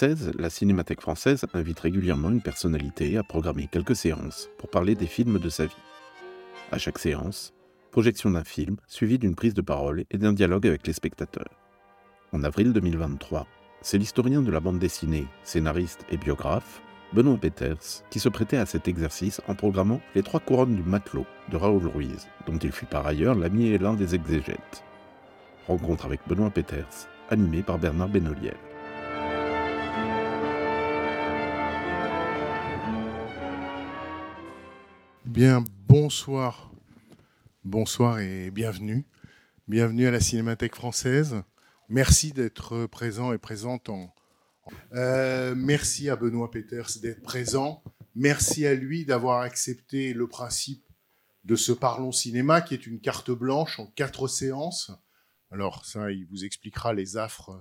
2016, la Cinémathèque française invite régulièrement une personnalité à programmer quelques séances pour parler des films de sa vie. À chaque séance, projection d'un film suivie d'une prise de parole et d'un dialogue avec les spectateurs. En avril 2023, c'est l'historien de la bande dessinée, scénariste et biographe, Benoît Peters, qui se prêtait à cet exercice en programmant Les Trois Couronnes du Matelot de Raoul Ruiz, dont il fut par ailleurs l'ami et l'un des exégètes. Rencontre avec Benoît Peters, animé par Bernard Benoliel. Bonsoir. Et bienvenue. Bienvenue à la Cinémathèque française. Merci d'être présent et présente en. Euh, merci à Benoît Peters d'être présent. Merci à lui d'avoir accepté le principe de ce Parlons Cinéma, qui est une carte blanche en quatre séances. Alors ça, il vous expliquera les affres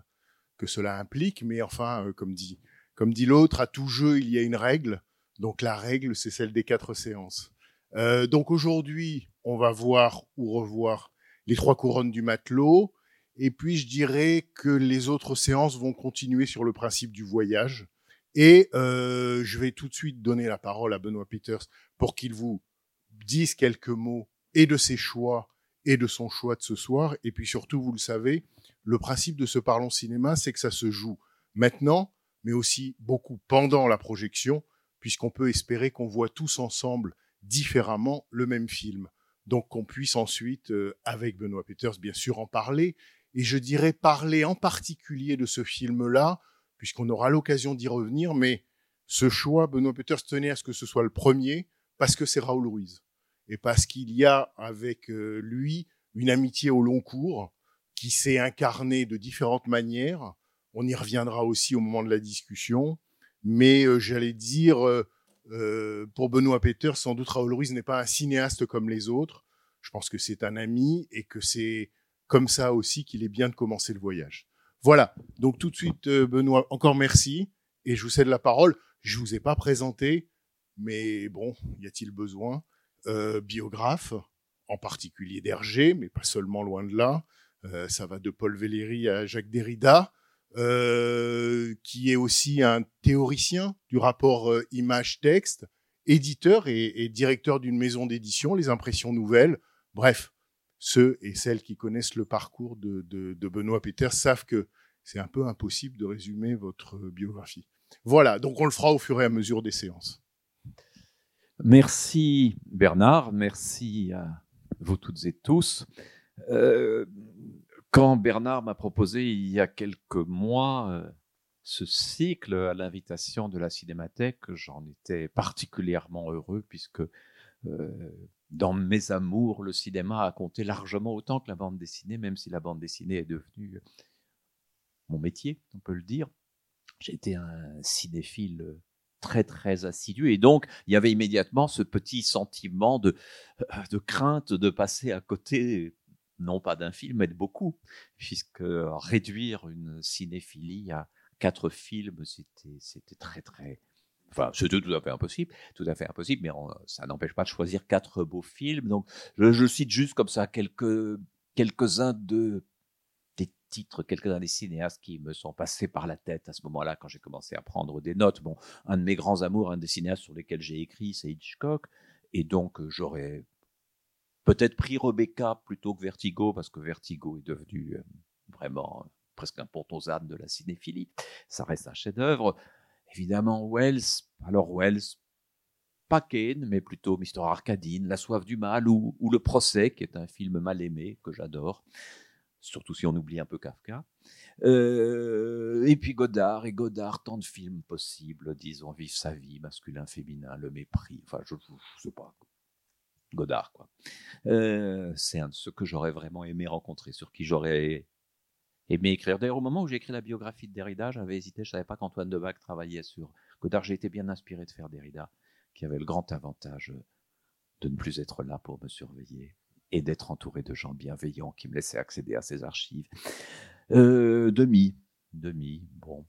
que cela implique, mais enfin, euh, comme dit, comme dit l'autre, à tout jeu, il y a une règle. Donc la règle, c'est celle des quatre séances. Euh, donc aujourd'hui, on va voir ou revoir les trois couronnes du matelot. Et puis je dirais que les autres séances vont continuer sur le principe du voyage. Et euh, je vais tout de suite donner la parole à Benoît Peters pour qu'il vous dise quelques mots et de ses choix et de son choix de ce soir. Et puis surtout, vous le savez, le principe de ce Parlons Cinéma, c'est que ça se joue maintenant, mais aussi beaucoup pendant la projection, puisqu'on peut espérer qu'on voit tous ensemble différemment le même film. Donc qu'on puisse ensuite, euh, avec Benoît Peters, bien sûr, en parler. Et je dirais parler en particulier de ce film-là, puisqu'on aura l'occasion d'y revenir, mais ce choix, Benoît Peters tenait à ce que ce soit le premier, parce que c'est Raoul Ruiz. Et parce qu'il y a avec euh, lui une amitié au long cours, qui s'est incarnée de différentes manières. On y reviendra aussi au moment de la discussion. Mais euh, j'allais dire, euh, pour Benoît Peters, sans doute Raoul Ruiz n'est pas un cinéaste comme les autres. Je pense que c'est un ami et que c'est comme ça aussi qu'il est bien de commencer le voyage. Voilà. Donc tout de suite, euh, Benoît, encore merci et je vous cède la parole. Je vous ai pas présenté, mais bon, y a-t-il besoin? Euh, Biographe, en particulier d'Hergé, mais pas seulement loin de là. Ça va de Paul Valéry à Jacques Derrida. Euh, qui est aussi un théoricien du rapport euh, image-texte, éditeur et, directeur d'une maison d'édition, Les Impressions Nouvelles. Bref, ceux et celles qui connaissent le parcours de, Benoît Peters savent que c'est un peu impossible de résumer votre biographie. Voilà, donc on le fera au fur et à mesure des séances. Merci Bernard, merci à vous toutes et tous. Euh, quand Bernard m'a proposé il y a quelques mois euh, ce cycle à l'invitation de la Cinémathèque, j'en étais particulièrement heureux puisque euh, dans mes amours, le cinéma a compté largement autant que la bande dessinée, même si la bande dessinée est devenue mon métier, on peut le dire. Été un cinéphile très très assidu et donc il y avait immédiatement ce petit sentiment de, de crainte de passer à côté non pas d'un film, mais de beaucoup, puisque réduire une cinéphilie à quatre films, c'était, très, très, enfin, c'était tout à fait impossible, tout à fait impossible, mais ça n'empêche pas de choisir quatre beaux films. Donc, je, je cite juste comme ça quelques, quelques-uns de, des titres, quelques-uns des cinéastes qui me sont passés par la tête à ce moment-là quand j'ai commencé à prendre des notes. Bon, un de mes grands amours, un des cinéastes sur lesquels j'ai écrit, c'est Hitchcock. Et donc, j'aurais peut-être pris Rebecca plutôt que Vertigo, parce que Vertigo est devenu euh, vraiment presque un pont aux ânes de la cinéphilie. Ça reste un chef-d'œuvre. Évidemment, Wells. Alors, Wells, pas Kane, mais plutôt Mister Arcadine, La soif du mal ou, Le procès, qui est un film mal aimé que j'adore, surtout si on oublie un peu Kafka. Euh, Euh, et puis Godard, et Godard, tant de films possibles, disons, Vive sa vie, masculin, féminin, le mépris, enfin, je, je sais pas. Godard, quoi. Euh, c'est un de ceux que j'aurais vraiment aimé rencontrer, sur qui j'aurais aimé écrire. D'ailleurs, au moment où j'ai écrit la biographie de Derrida, j'avais hésité, je savais pas qu'Antoine Debac travaillait sur Godard. J'ai été bien inspiré de faire Derrida, qui avait le grand avantage de ne plus être là pour me surveiller et d'être entouré de gens bienveillants qui me laissaient accéder à ses archives. Euh, demi, demi, bon.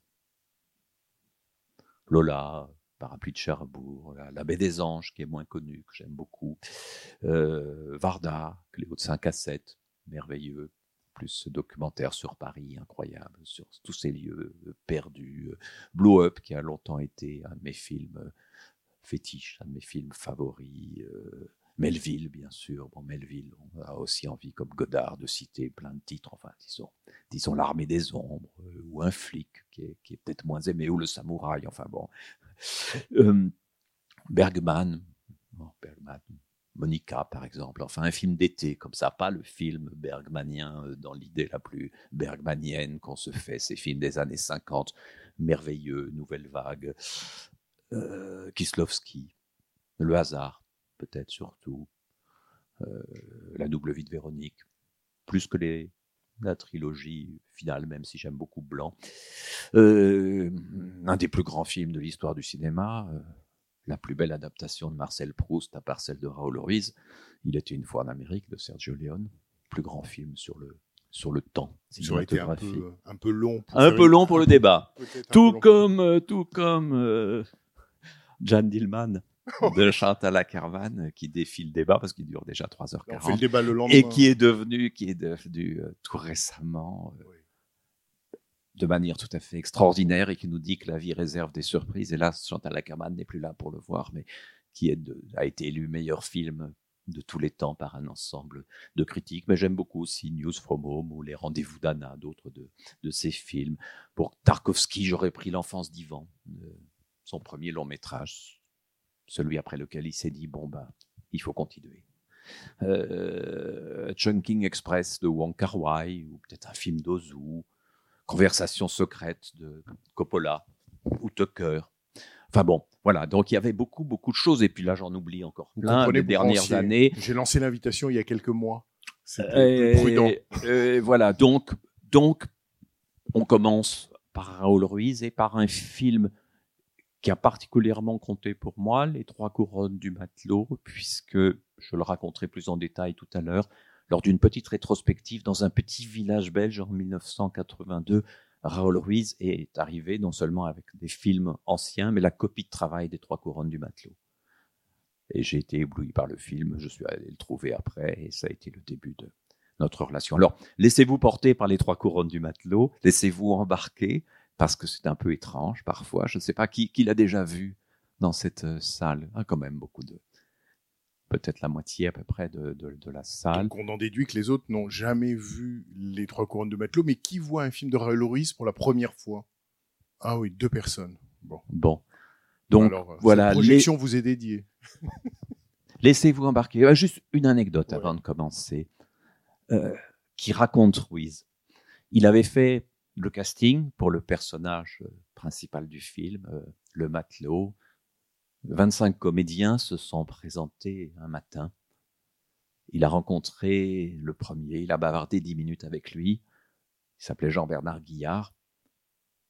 Lola, Parapluie de Cherbourg, la, Baie des Anges, qui est moins connue, que j'aime beaucoup. Euh, Varda, Cléo de 5 à 7, merveilleux. Plus ce documentaire sur Paris, incroyable, sur tous ces lieux euh, perdus. Blow Up, qui a longtemps été un de mes films fétiches, un de mes films favoris. Euh, Melville, bien sûr. Bon, Melville, on a aussi envie, comme Godard, de citer plein de titres. Enfin, disons, disons l'armée des ombres, euh, ou un flic, qui est, qui est peut-être moins aimé, ou le samouraï. Enfin bon. Euh, Bergman, Monica, par exemple. Enfin, un film d'été, comme ça, pas le film bergmanien euh, dans l'idée la plus bergmanienne qu'on se fait, ces films des années 50, merveilleux, nouvelle vague. Euh, Kislovski, Le hasard, peut-être surtout, euh, La double vie de Véronique, plus que les, la trilogie finale, même si j'aime beaucoup Blanc. Euh, un des plus grands films de l'histoire du cinéma, euh, la plus belle adaptation de Marcel Proust à part celle de Raoul Ruiz. Il était une fois en Amérique de Sergio Leone, plus grand film sur le sur le temps. Ça aurait été un peu, un peu long. Pour un peu long pour le débat. Tout comme, euh, tout comme euh, Jan Dillman de Chantal Akerman qui défie le débat parce qu'il dure déjà 3h40. On fait le débat le lendemain. Et qui est devenu, qui est devenu euh, tout récemment, euh, Oui. de manière tout à fait extraordinaire et qui nous dit que la vie réserve des surprises. Et là, Chantal Akerman n'est plus là pour le voir, mais qui est de- a été élu meilleur film de tous les temps par un ensemble de critiques. Mais j'aime beaucoup aussi News from Home ou Les Rendez-vous d'Anna, d'autres de, de ses films. Pour Tarkovsky, j'aurais pris L'Enfance d'Ivan, euh, son premier long métrage, celui après lequel il s'est dit bon bah il faut continuer. Euh, Chunking Express de Wong Kar Wai ou peut-être un film d'Ozu, Conversation secrète de Coppola ou Tucker. Enfin bon, voilà. Donc il y avait beaucoup beaucoup de choses et puis là j'en oublie encore plein des dernières années. J'ai lancé l'invitation il y a quelques mois. C'était plus prudent. et voilà, donc, donc, on commence par Raoul Ruiz et par un film qui a particulièrement compté pour moi, Les Trois Couronnes du Matelot, puisque je le raconterai plus en détail tout à l'heure, lors d'une petite rétrospective dans un petit village belge en 1982, Raoul Ruiz est arrivé non seulement avec des films anciens, mais la copie de travail des Trois Couronnes du Matelot. Et j'ai été ébloui par le film, je suis allé le trouver après, et ça a été le début de notre relation. Alors, laissez-vous porter par les trois couronnes du matelot, laissez-vous embarquer, parce que c'est un peu étrange parfois. Je ne sais pas qui, qui l'a déjà vu dans cette euh, salle. Ah, quand même beaucoup de... Peut-être la moitié à peu près de, de, de la salle. Donc on en déduit que les autres n'ont jamais vu les trois couronnes de matelot, mais qui voit un film de Raoul Ruiz pour la première fois? Ah oui, deux personnes. Bon. Bon. Donc, Alors, voilà, cette projection vous est dédiée. Laissez-vous embarquer. Euh, Juste une anecdote Ouais. avant de commencer, euh, qui raconte Ruiz. Il avait fait le casting pour le personnage euh, principal du film, euh, le matelot. 25 comédiens se sont présentés un matin. Il a rencontré le premier, il a bavardé 10 minutes avec lui. Il s'appelait Jean-Bernard Guillard.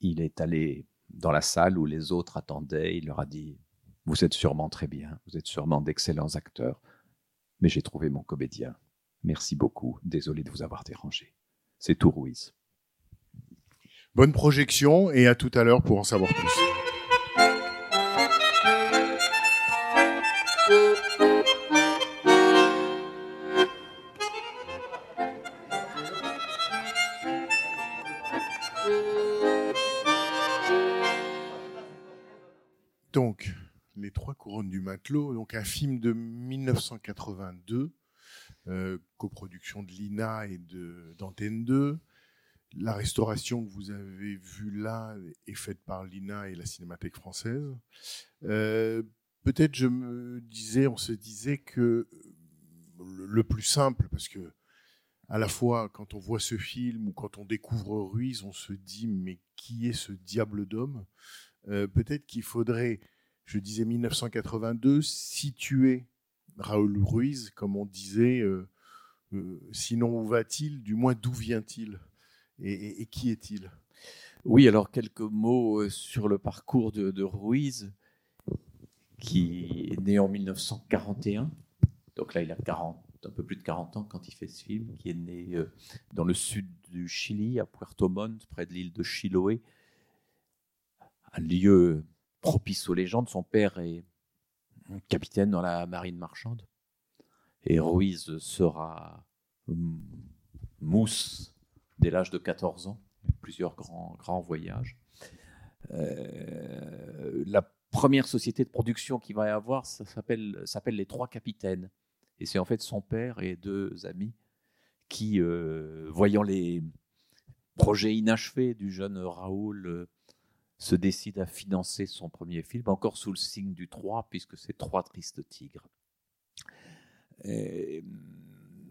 Il est allé dans la salle où les autres attendaient. Il leur a dit vous êtes sûrement très bien, vous êtes sûrement d'excellents acteurs, mais j'ai trouvé mon comédien. Merci beaucoup, désolé de vous avoir dérangé. C'est tout, Ruiz. Bonne projection et à tout à l'heure pour en savoir plus. Donc, Les Trois Couronnes du Matelot, donc un film de 1982, euh, coproduction de l'INA et d'Antenne 2. La restauration que vous avez vue là est faite par l'INA et la Cinémathèque française. Euh, Peut-être je me disais, on se disait que le, plus simple, parce que à la fois quand on voit ce film ou quand on découvre Ruiz, on se dit mais qui est ce diable d'homme? Euh, Peut-être qu'il faudrait, je disais 1982, situer Raoul Ruiz, comme on disait, euh, sinon où va-t-il, du moins d'où vient-il? Et, qui est-il? Oui, alors quelques mots sur le parcours de, Ruiz, qui est né en 1941. Donc là, il a 40 un peu plus de 40 ans quand il fait ce film, qui est né euh, dans le sud du Chili, à Puerto Montt, près de l'île de Chiloé, un lieu propice aux légendes. Son père est capitaine dans la marine marchande. Et Ruiz sera mousse dès l'âge de 14 ans, plusieurs grands, grands voyages. Euh, la première société de production qu'il va y avoir, s'appelle les Trois Capitaines. Et c'est en fait son père et deux amis qui, euh, voyant les projets inachevés du jeune Raoul, euh, se décident à financer son premier film, encore sous le signe du 3, puisque c'est Trois tristes tigres. Et,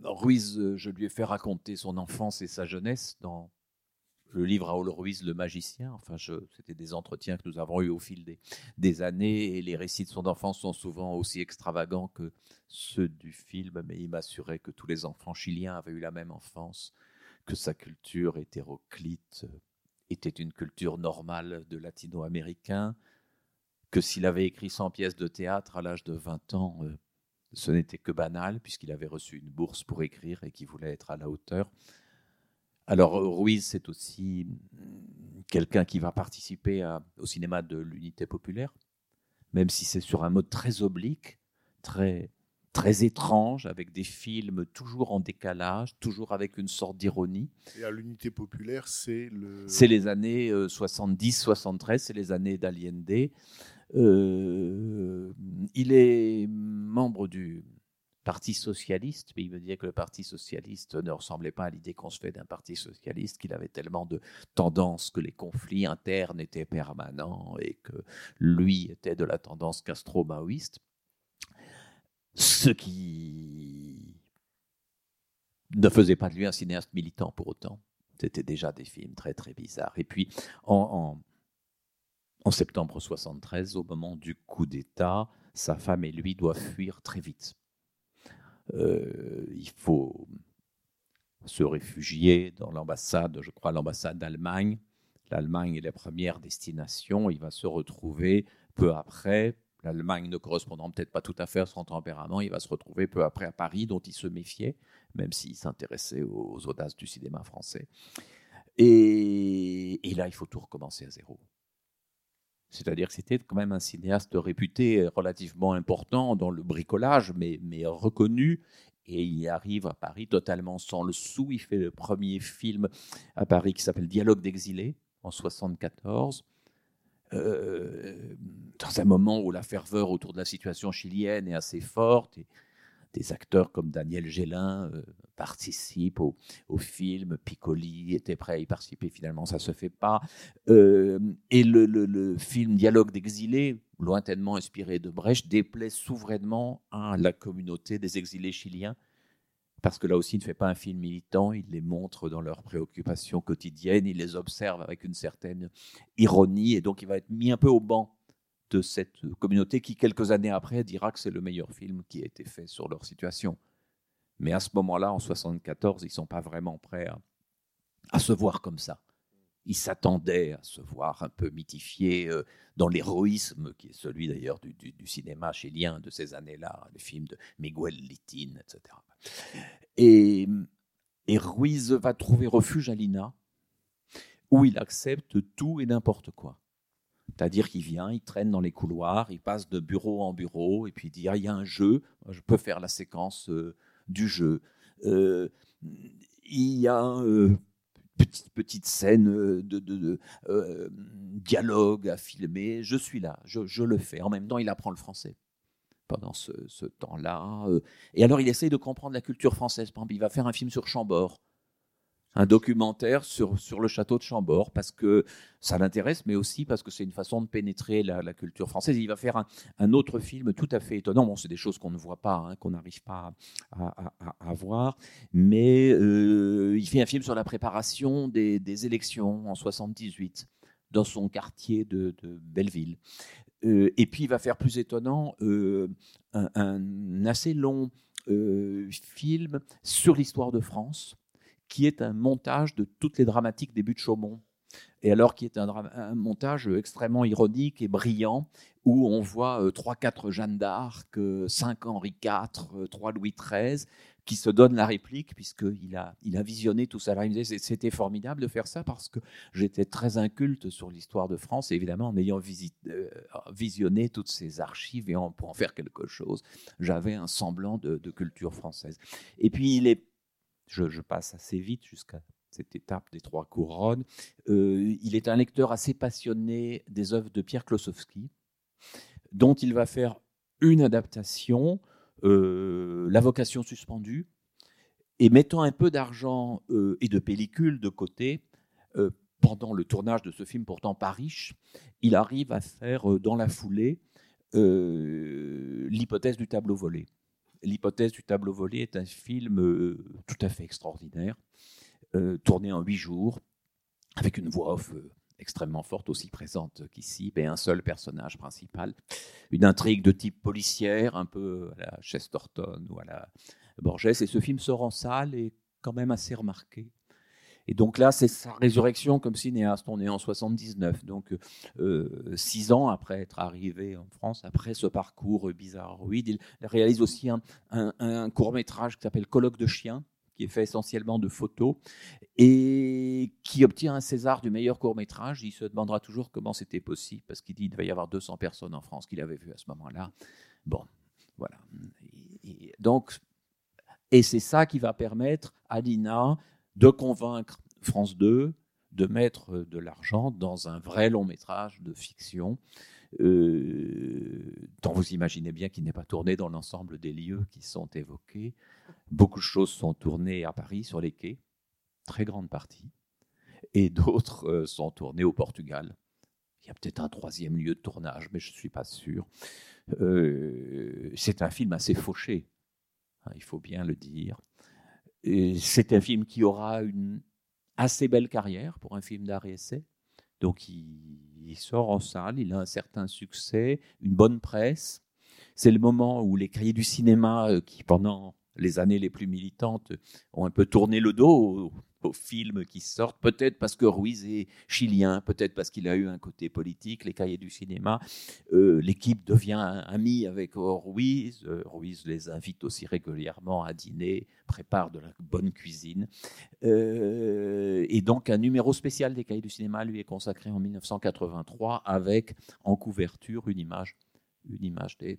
Ruiz, je lui ai fait raconter son enfance et sa jeunesse dans le livre Raoul Ruiz, Le magicien. Enfin, c'était des entretiens que nous avons eus au fil des, années et les récits de son enfance sont souvent aussi extravagants que ceux du film, mais il m'assurait que tous les enfants chiliens avaient eu la même enfance, que sa culture hétéroclite était une culture normale de latino-américain, que s'il avait écrit 100 pièces de théâtre à l'âge de 20 ans, euh, ce n'était que banal, puisqu'il avait reçu une bourse pour écrire et qu'il voulait être à la hauteur. Alors Ruiz, c'est aussi quelqu'un qui va participer au cinéma de l'unité populaire, même si c'est sur un mode très oblique, très, très étrange, avec des films toujours en décalage, toujours avec une sorte d'ironie. Et à l'unité populaire, c'est le... C'est les années 70-73, euh, c'est les années d'Allende. Euh, il est membre du, Parti socialiste, mais il me disait que le Parti socialiste ne ressemblait pas à l'idée qu'on se fait d'un Parti socialiste, qu'il avait tellement de tendances que les conflits internes étaient permanents et que lui était de la tendance castro-maoïste. Ce qui ne faisait pas de lui un cinéaste militant pour autant. C'était déjà des films très très bizarres. Et puis en, septembre 73, au moment du coup d'État, sa femme et lui doivent fuir très vite euh, il faut se réfugier dans l'ambassade, je crois l'ambassade d'Allemagne. L'Allemagne est la première destination. Il va se retrouver peu après, l'Allemagne ne correspondant peut-être pas tout à fait à son tempérament, il va se retrouver peu après à Paris, dont il se méfiait, même s'il s'intéressait aux audaces du cinéma français. Et, là, il faut tout recommencer à zéro. C'est-à-dire que c'était quand même un cinéaste réputé relativement important dans le bricolage, mais, reconnu. Et il arrive à Paris totalement sans le sou. Il fait le premier film à Paris qui s'appelle Dialogue d'exilé en 74. Euh, dans un moment où la ferveur autour de la situation chilienne est assez forte. Des acteurs comme Daniel Gélin euh, participent au, film, Piccoli était prêt à y participer, finalement ça ne se fait pas. Euh, et le, film Dialogue d'exilés, lointainement inspiré de Brecht, déplaît souverainement à la communauté des exilés chiliens, parce que là aussi il ne fait pas un film militant, il les montre dans leurs préoccupations quotidiennes, il les observe avec une certaine ironie, et donc il va être mis un peu au banc de cette communauté qui, quelques années après, dira que c'est le meilleur film qui a été fait sur leur situation. Mais à ce moment-là, en 74, ils ne sont pas vraiment prêts à, se voir comme ça. Ils s'attendaient à se voir un peu mythifiés euh, dans l'héroïsme, qui est celui d'ailleurs du, cinéma chilien de ces années-là, les films de Miguel Litin, etc. Et, Ruiz va trouver refuge à Lina, où il accepte tout et n'importe quoi. C'est-à-dire qu'il vient, il traîne dans les couloirs, il passe de bureau en bureau, et puis il dit ah, il y a un jeu, je peux faire la séquence euh, du jeu. Euh, il y a une euh, petite, petite scène de, dialogue à filmer, je suis là, je, le fais. En même temps, il apprend le français pendant ce, temps-là. et alors, il essaye de comprendre la culture française. Par exemple, il va faire un film sur Chambord un documentaire sur, le château de Chambord parce que ça l'intéresse, mais aussi parce que c'est une façon de pénétrer la, culture française. Il va faire un, autre film tout à fait étonnant. Bon, c'est des choses qu'on ne voit pas, hein, qu'on n'arrive pas à, voir, mais euh, il fait un film sur la préparation des, élections en 78 dans son quartier de Belleville. Euh, et puis il va faire plus étonnant euh, un, assez long euh, film sur l'histoire de France qui est un montage de toutes les dramatiques des buts de Chaumont. Et alors, qui est un, montage extrêmement ironique et brillant, où on voit 3-4 euh, Jeanne d'Arc, 5 euh, Henri IV, 3 euh, Louis XIII, qui se donnent la réplique, puisqu'il a, il a visionné tout ça. C'était formidable de faire ça parce que j'étais très inculte sur l'histoire de France, évidemment, en ayant visionné toutes ces archives et en, pour en faire quelque chose, j'avais un semblant de, culture française. Et puis, il est je, passe assez vite jusqu'à cette étape des trois couronnes. Euh, il est un lecteur assez passionné des œuvres de Pierre Klosowski, dont il va faire une adaptation, euh, La vocation suspendue, et mettant un peu d'argent euh, et de pellicule de côté, pendant le tournage de ce film pourtant pas riche, il arrive à faire dans la foulée l'hypothèse du tableau volé. L'hypothèse du tableau volé est un film euh, tout à fait extraordinaire, euh, tourné en huit jours, avec une voix off euh, extrêmement forte, aussi présente qu'ici, et un seul personnage principal. Une intrigue de type policière, un peu à la Chesterton ou à la Borges. Et ce film sort en salle et quand même assez remarqué. Et donc là, c'est sa résurrection comme cinéaste. On est en 79, donc euh, six ans après être arrivé en France, après ce parcours bizarroïde, il réalise aussi un, court métrage qui s'appelle Colloque de chiens, qui est fait essentiellement de photos et qui obtient un César du meilleur court métrage. Il se demandera toujours comment c'était possible parce qu'il dit qu'il devait y avoir 200 personnes en France qu'il avait vu à ce moment-là. Bon, voilà. Et, donc, et c'est ça qui va permettre à Lina de convaincre France 2 de mettre de l'argent dans un vrai long métrage de fiction, euh, dont vous imaginez bien qu'il n'est pas tourné dans l'ensemble des lieux qui sont évoqués. Beaucoup de choses sont tournées à Paris, sur les quais, très grande partie, et d'autres euh, sont tournées au Portugal. Il y a peut-être un troisième lieu de tournage, mais je ne suis pas sûr. Euh, c'est un film assez fauché, hein, il faut bien le dire c'est un film qui aura une assez belle carrière pour un film d'art et essai. Donc il, sort en salle, il a un certain succès, une bonne presse. C'est le moment où les cahiers du cinéma, euh, qui pendant les années les plus militantes ont un peu tourné le dos aux films qui sortent, peut-être parce que Ruiz est chilien, peut-être parce qu'il a eu un côté politique, les cahiers du cinéma. Euh, l'équipe devient amie avec Ruiz. Euh, Ruiz les invite aussi régulièrement à dîner, prépare de la bonne cuisine. Euh, et donc un numéro spécial des cahiers du cinéma lui est consacré en 1983 avec en couverture une image, une image des,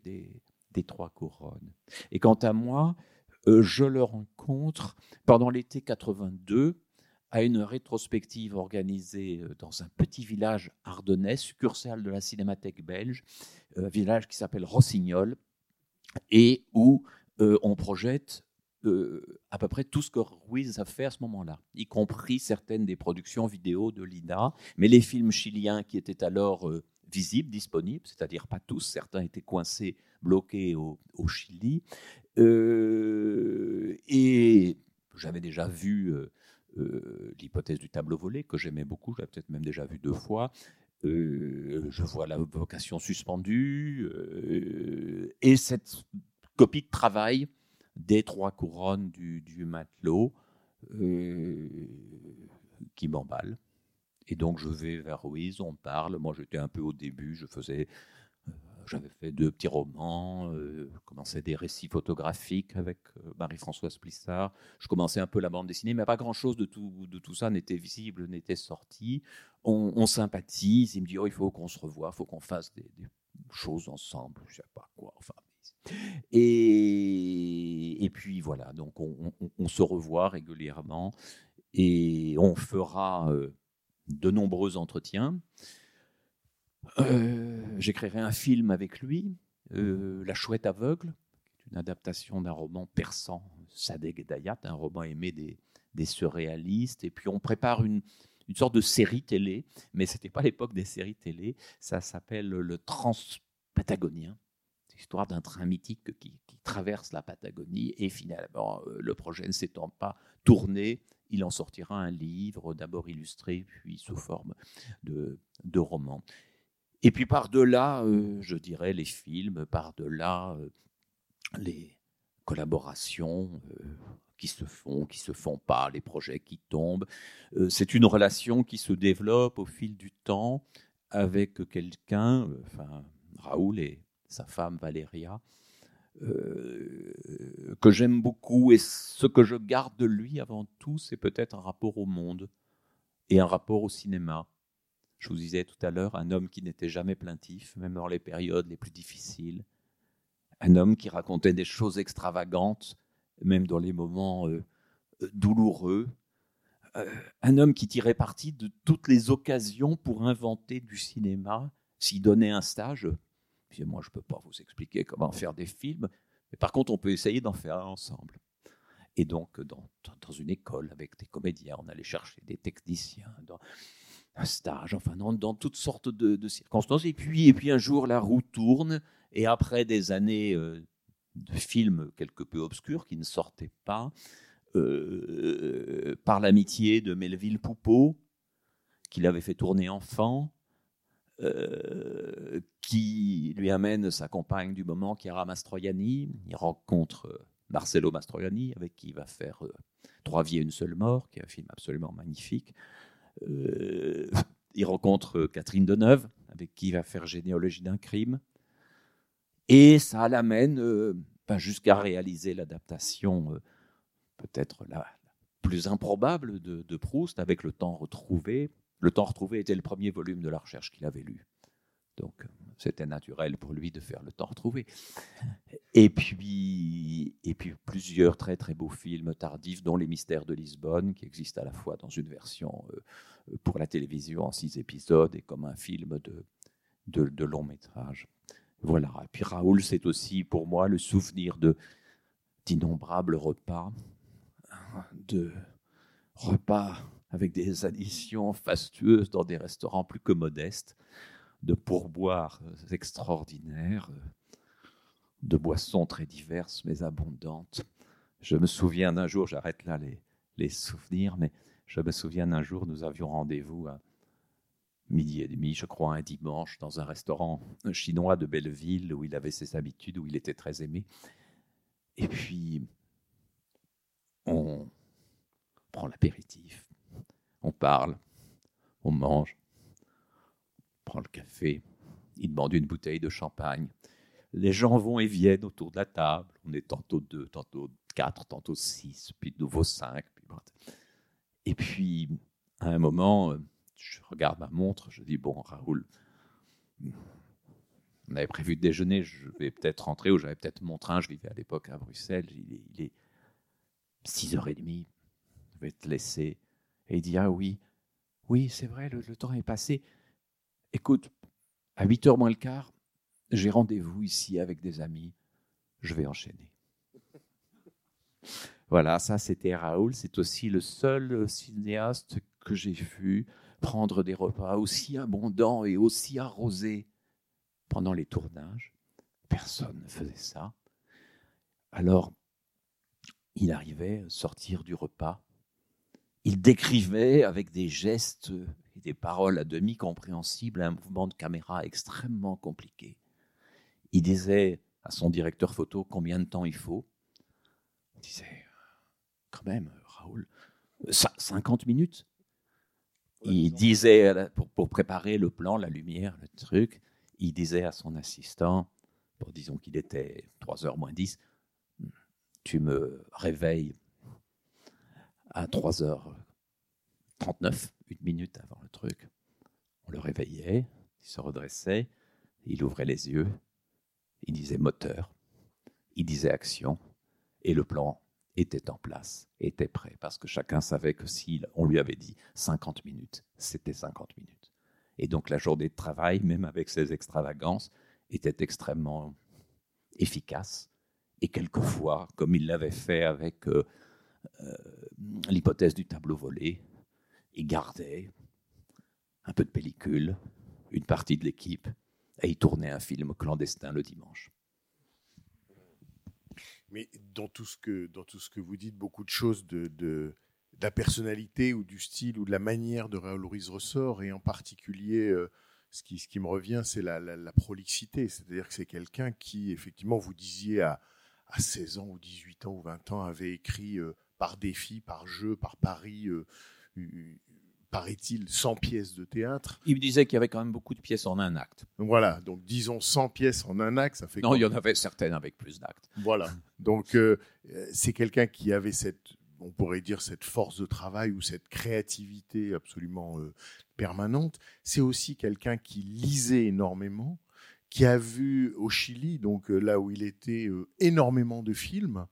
des trois couronnes. Et quant à moi, je le rencontre pendant l'été 82 à une rétrospective organisée euh, dans un petit village ardennais, succursale de la Cinémathèque belge, un village qui s'appelle Rossignol, et où euh, on projette à peu près tout ce que Ruiz a fait à ce moment-là, y compris certaines des productions vidéo de l'INA, mais les films chiliens qui étaient alors visibles, disponibles, c'est-à-dire pas tous, certains étaient coincés, bloqués au, Chili, euh, et j'avais déjà vu euh, euh, l'hypothèse du tableau volé, que j'aimais beaucoup, j'avais peut-être même déjà vu deux fois. je vois la vocation suspendue et cette copie de travail des trois couronnes du, du matelot qui m'emballe. Et donc je vais vers Ruiz, on parle. Moi j'étais un peu au début, je faisais j'avais fait deux petits romans, euh, commençais des récits photographiques avec euh, Marie-Françoise Plissard. Je commençais un peu la bande dessinée, mais pas grand-chose de tout, ça n'était visible, n'était sorti. On, sympathise, il me dit oh, il faut qu'on se revoie, il faut qu'on fasse des, choses ensemble, je sais pas quoi. Et puis voilà, donc on, se revoit régulièrement et on fera euh, de nombreux entretiens. Euh, j'écrirai un film avec lui, euh, La chouette aveugle, une adaptation d'un roman persan, Sadeg Dayat, un roman aimé des, des surréalistes. Et puis on prépare une, une sorte de série télé, mais ce n'était pas l'époque des séries télé. Ça s'appelle le Transpatagonien. C'est l'histoire d'un train mythique qui, qui, traverse la Patagonie. Et finalement, euh, le projet ne s'étant pas tourné, il en sortira un livre, d'abord illustré, puis sous forme de, de roman. Et puis par-delà, euh, je dirais, les films, par-delà euh, les collaborations euh, qui se font, qui se font pas, les projets qui tombent. C'est une relation qui se développe au fil du temps avec quelqu'un, Raoul et sa femme Valéria, que j'aime beaucoup. Et ce que je garde de lui avant tout, c'est peut-être un rapport au monde et un rapport au cinéma. Je vous disais tout à l'heure, un homme qui n'était jamais plaintif, même dans les périodes les plus difficiles. Un homme qui racontait des choses extravagantes, même dans les moments euh, douloureux. Euh, un homme qui tirait parti de toutes les occasions pour inventer du cinéma. S'il donnait un stage, moi je ne peux pas vous expliquer comment faire des films, mais par contre on peut essayer d'en faire un ensemble. Et donc dans, une école avec des comédiens, on allait chercher des techniciens, un stage, enfin dans, dans toutes sortes de, circonstances. Et puis, et puis un jour la roue tourne, et après des années euh, de films quelque peu obscurs qui ne sortaient pas, euh, par l'amitié de Melville Poupeau, qu'il avait fait tourner enfant, euh, qui lui amène sa compagne du moment, Chiara Mastroianni. Il rencontre Marcello Mastroianni, avec qui il va faire Trois vies et une seule mort, qui est un film absolument magnifique. Euh, il rencontre Catherine Deneuve, avec qui il va faire Généalogie d'un crime. Et ça l'amène euh, ben jusqu'à réaliser l'adaptation euh, peut-être la, la, plus improbable de, de, Proust, avec Le Temps retrouvé. Le Temps retrouvé était le premier volume de la recherche qu'il avait lu. Donc c'était naturel pour lui de faire Le Temps retrouvé. Et puis, et puis plusieurs très très beaux films tardifs, dont Les Mystères de Lisbonne, qui existent à la fois dans une version euh, pour la télévision en six épisodes et comme un film de, long métrage. Voilà. Et puis Raoul, c'est aussi pour moi le souvenir d'innombrables repas, de repas avec des additions fastueuses dans des restaurants plus que modestes, de pourboires extraordinaires, de boissons très diverses mais abondantes. Je me souviens d'un jour, j'arrête là les, souvenirs, mais je me souviens d'un jour, nous avions rendez-vous à midi et demi, je crois, un dimanche, dans un restaurant chinois de Belleville où il avait ses habitudes, où il était très aimé. Et puis, on prend l'apéritif, on parle, on mange, prend le café, il demande une bouteille de champagne. Les gens vont et viennent autour de la table. On est tantôt deux, tantôt quatre, tantôt six, puis de nouveau cinq. Et puis, à un moment, je regarde ma montre, je dis bon, Raoul, on avait prévu de déjeuner, je vais peut-être rentrer, ou j'avais peut-être mon train, je vivais à l'époque à Bruxelles, il est, il est 6h30, je vais te laisser. Et il dit ah oui, oui, c'est vrai, le, temps est passé. Écoute, à 8h moins le quart, j'ai rendez-vous ici avec des amis, je vais enchaîner. Voilà, ça c'était Raoul, c'est aussi le seul cinéaste que j'ai vu prendre des repas aussi abondants et aussi arrosés pendant les tournages. Personne ne faisait ça. Alors, il arrivait à sortir du repas. Il décrivait avec des gestes et des paroles à demi compréhensibles un mouvement de caméra extrêmement compliqué. Il disait à son directeur photo combien de temps il faut. Il disait, quand même, Raoul, 50 minutes il disait, pour, pour, préparer le plan, la lumière, le truc, il disait à son assistant, bon, disons qu'il était 3h moins 10, tu me réveilles à 3h39, une minute avant le truc. On le réveillait, il se redressait, il ouvrait les yeux, il disait moteur, il disait action, et le plan était en place, était prêt, parce que chacun savait que si on lui avait dit 50 minutes, c'était 50 minutes. Et donc la journée de travail, même avec ses extravagances, était extrêmement efficace. Et quelquefois, comme il l'avait fait avec euh, l'hypothèse du tableau volé. Il gardait un peu de pellicule, une partie de l'équipe, et il tournait un film clandestin le dimanche. Mais dans tout ce que, dans tout ce que vous dites, beaucoup de choses de, de, la personnalité ou du style ou de la manière de Raoul Ruiz ressort, et en particulier, euh, ce, qui, ce qui me revient, c'est la, la, la prolixité. C'est-à-dire que c'est quelqu'un qui, effectivement, vous disiez à, à 16 ans ou 18 ans ou 20 ans, avait écrit euh, par défi, par jeu, par pari, euh, paraît-il, 100 pièces de théâtre. Il me disait qu'il y avait quand même beaucoup de pièces en un acte. Voilà, donc disons 100 pièces en un acte, ça fait... Non, il y en avait certaines avec plus d'actes. Voilà. Donc, euh, c'est quelqu'un qui avait cette, on pourrait dire, cette force de travail ou cette créativité absolument euh, permanente. C'est aussi quelqu'un qui lisait énormément, qui a vu au Chili, donc là où il était, euh, énormément de films.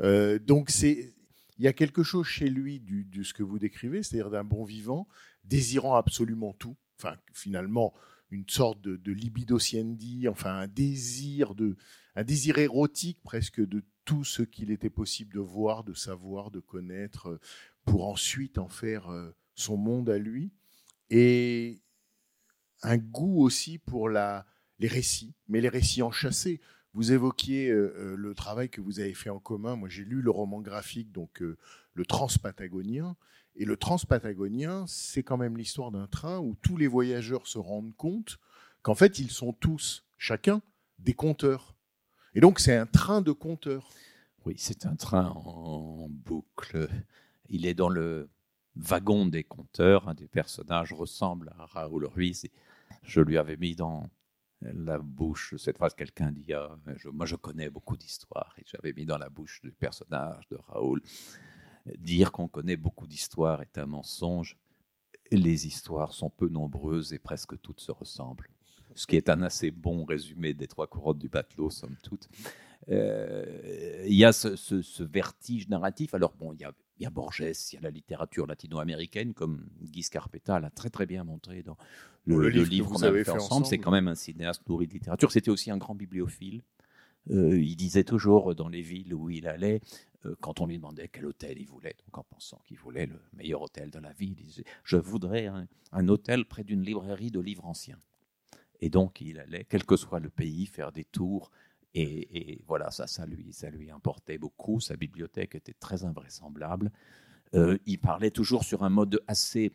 Euh, donc, c'est, il y a quelque chose chez lui du, ce que vous décrivez, c'est-à-dire d'un bon vivant, désirant absolument tout. Enfin, finalement, une sorte de, de libido siendi, enfin un désir de, un désir érotique presque de tout ce qu'il était possible de voir, de savoir, de connaître, euh, pour ensuite en faire euh, son monde à lui. Et un goût aussi pour la, les récits, mais les récits enchâssés. Vous évoquiez euh, euh, le travail que vous avez fait en commun. Moi, j'ai lu le roman graphique, donc euh, le Transpatagonien. Et le Transpatagonien, c'est quand même l'histoire d'un train où tous les voyageurs se rendent compte qu'en fait, ils sont tous, chacun, des compteurs. Et donc, c'est un train de compteurs. Oui, c'est un train en boucle. Il est dans le wagon des compteurs. Un des personnages ressemble à Raoul Ruiz. Je lui avais mis dans la bouche cette phrase. Quelqu'un dit ah, Moi, je connais beaucoup d'histoires. Et j'avais mis dans la bouche du personnage de Raoul. Dire qu'on connaît beaucoup d'histoires est un mensonge. Les histoires sont peu nombreuses et presque toutes se ressemblent. Ce qui est un assez bon résumé des trois couronnes du batelot, somme toute. Euh, il y a ce, ce, vertige narratif. Alors, bon, il y a, il y a Borges, il y a la littérature latino-américaine, comme Guy Scarpetta l'a très très bien montré dans le, le, le livre, livre qu'on avait fait ensemble. ensemble. C'est quand même un cinéaste nourri de littérature. C'était aussi un grand bibliophile. Euh, il disait toujours dans les villes où il allait, euh, quand on lui demandait quel hôtel il voulait, donc en pensant qu'il voulait le meilleur hôtel de la ville, il disait Je voudrais un, un hôtel près d'une librairie de livres anciens. Et donc, il allait, quel que soit le pays, faire des tours. Et, voilà, ça, ça lui, ça lui importait beaucoup. Sa bibliothèque était très invraisemblable. Euh, il parlait toujours sur un mode assez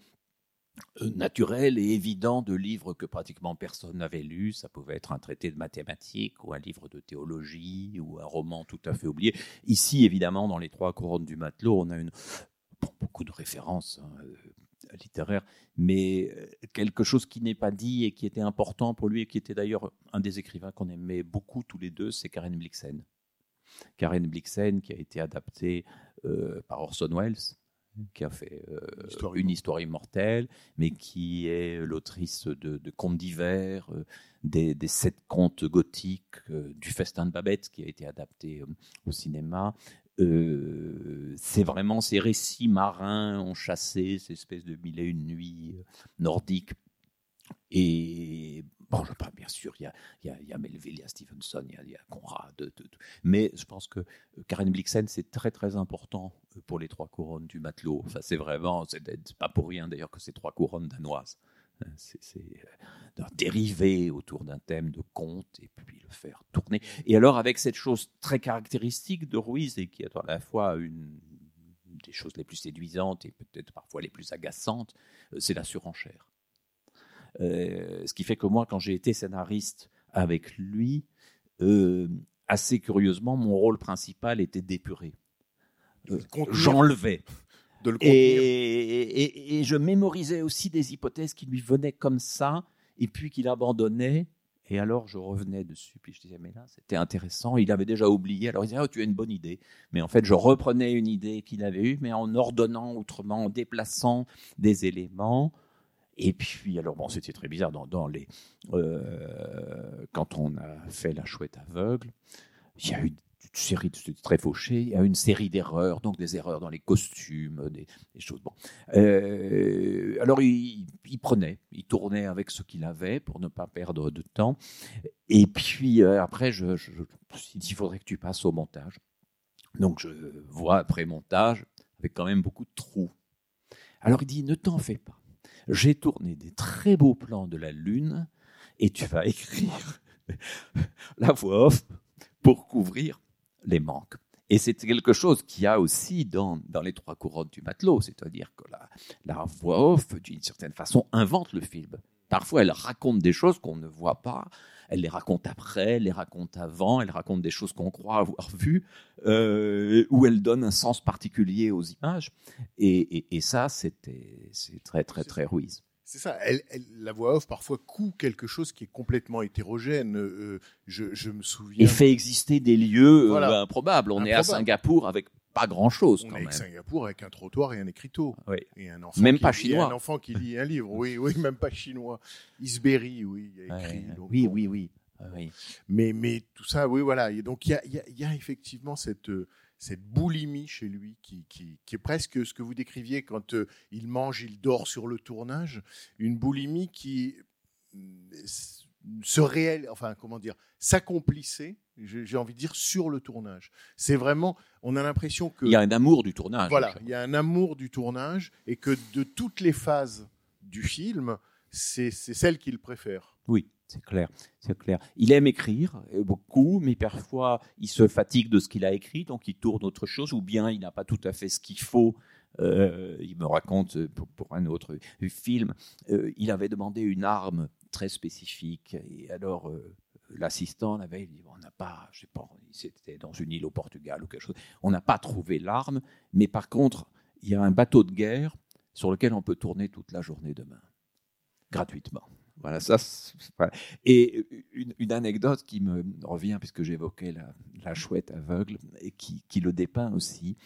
euh, naturel et évident de livres que pratiquement personne n'avait lus. Ça pouvait être un traité de mathématiques ou un livre de théologie ou un roman tout à fait oublié. Ici, évidemment, dans les trois couronnes du matelot, on a beaucoup de références. Hein, littéraire, mais euh, quelque chose qui n'est pas dit et qui était important pour lui et qui était d'ailleurs un des écrivains qu'on aimait beaucoup tous les deux, c'est Karen Blixen. Karen Blixen qui a été adaptée euh, par Orson Welles, qui a fait euh, histoire une histoire immortelle, mais qui est l'autrice de, de, contes divers, euh, des, des, sept contes gothiques, euh, du Festin de Babette, qui a été adapté au cinéma, euh, c'est vraiment ces récits marins enchâssés, ces espèces de mille et une nuits nordiques. Et bon, je parle bien sûr, il y a, il y a, Melville, il y a Stevenson, il y a, il y a Conrad, mais je pense que Karen Blixen, c'est très très important pour les trois couronnes du matelot. Enfin, c'est vraiment, c'est pas pour rien d'ailleurs que c'est trois couronnes danoises. C'est dériver autour d'un thème de conte et puis le faire tourner. Et alors avec cette chose très caractéristique de Ruiz et qui est à la fois une des choses les plus séduisantes et peut-être parfois les plus agaçantes, c'est la surenchère. Euh, ce qui fait que moi, quand j'ai été scénariste avec lui, euh, assez curieusement, mon rôle principal était d'épuré. Euh, J'enlevais de le et, et, et, je mémorisais aussi des hypothèses qui lui venaient comme ça, et puis qu'il abandonnait. Et alors je revenais dessus, puis je disais, mais là, c'était intéressant. Il avait déjà oublié. Alors il disait, oh, tu as une bonne idée. Mais en fait, je reprenais une idée qu'il avait eue, mais en ordonnant autrement, en déplaçant des éléments. Et puis, alors bon, c'était très bizarre dans, dans les. Euh, quand on a fait La chouette aveugle, il y a eu série de très fauché, il y a une série d'erreurs, donc des erreurs dans les costumes, des, choses. Bon. Euh, alors il, prenait, il tournait avec ce qu'il avait pour ne pas perdre de temps. Et puis euh, après, je, je, il faudrait que tu passes au montage. Donc je vois après montage, avec quand même beaucoup de trous. Alors il dit, ne t'en fais pas. J'ai tourné des très beaux plans de la Lune et tu vas écrire la voix off pour couvrir les manques. Et c'est quelque chose qu'il y a aussi dans, dans les trois couronnes du matelot, c'est-à-dire que la, la voix off, d'une certaine façon, invente le film. Parfois, elle raconte des choses qu'on ne voit pas, elle les raconte après, elle les raconte avant, elle raconte des choses qu'on croit avoir vues, euh, ou elle donne un sens particulier aux images. Et, et, et ça, c'était c'est très, très, très. C'est ça. Elle, elle- la voix off parfois coud quelque chose qui est complètement hétérogène. Euh, je, je me souviens. Et fait exister des lieux euh, improbables. On est à. Singapour avec pas grand-chose on quand est même. avec Singapour avec un trottoir et un écriteau. Oui. Et un enfant Même qui pas lit- chinois. Un enfant qui lit un livre. Oui, oui, même pas chinois. Isberry, oui, il y a écrit. Ouais, donc oui, bon. oui, oui, oui. Mais, mais tout ça, oui, voilà. Et donc, il y a, il y a- il y a effectivement cette, euh, cette boulimie chez lui qui, qui, qui est presque ce que vous décriviez quand euh, il mange, il dort sur le tournage. Une boulimie qui s- se réel, enfin, comment dire, s'accomplissait, j'ai envie de dire, sur le tournage. C'est vraiment, on a l'impression que. Il y a un amour du tournage. Voilà, il y a un amour du tournage et que de toutes les phases du film, c'est celle qu'il préfère. Oui, c'est clair, c'est clair. Il aime écrire euh, beaucoup, mais parfois il se fatigue de ce qu'il a écrit, donc il tourne autre chose, ou bien il n'a pas tout à fait ce qu'il faut. Euh, il me raconte euh, pour, un autre film, il avait demandé une arme très spécifique, et alors l'assistant avait dit on n'a pas, je sais pas, c'était dans une île au Portugal ou quelque chose, on n'a pas trouvé l'arme, mais par contre il y a un bateau de guerre sur lequel on peut tourner toute la journée demain, gratuitement. Voilà, ça. Et une, anecdote qui me revient, puisque j'évoquais la, la chouette aveugle, et qui, le dépeint aussi.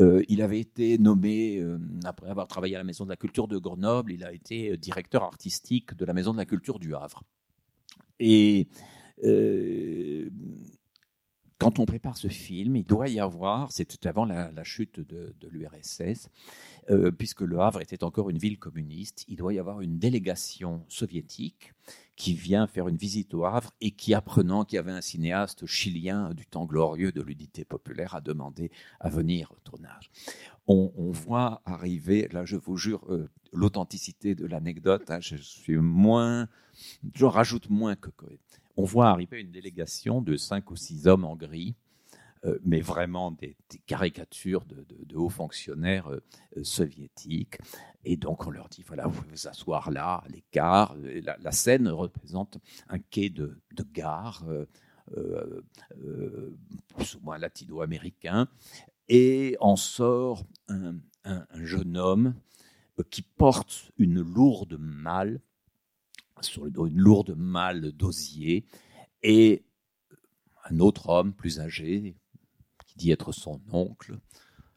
Euh, il avait été nommé, euh, après avoir travaillé à la Maison de la Culture de Grenoble, il a été euh, directeur artistique de la Maison de la Culture du Havre. Et quand on prépare ce film, il doit y avoir, c'était avant la, chute de, l'URSS, euh, puisque Le Havre était encore une ville communiste, il doit y avoir une délégation soviétique qui vient faire une visite au Havre et qui, apprenant qu'il y avait un cinéaste chilien du temps glorieux de l'unité populaire, a demandé à venir au tournage. On, on voit arriver, là je vous jure, euh, l'authenticité de l'anecdote, hein, je suis moins, je rajoute moins que Cohen. On voit arriver une délégation de cinq ou six hommes en gris, euh, mais vraiment des, caricatures de, hauts fonctionnaires euh, euh, soviétiques. Et donc on leur dit, voilà, vous pouvez vous asseoir là, à l'écart. La, scène représente un quai de, gare, plus ou moins latino-américain. Et en sort un, un- un jeune homme qui porte une lourde malle, sur le dos une lourde malle d'osier, et un autre homme plus âgé, qui dit être son oncle,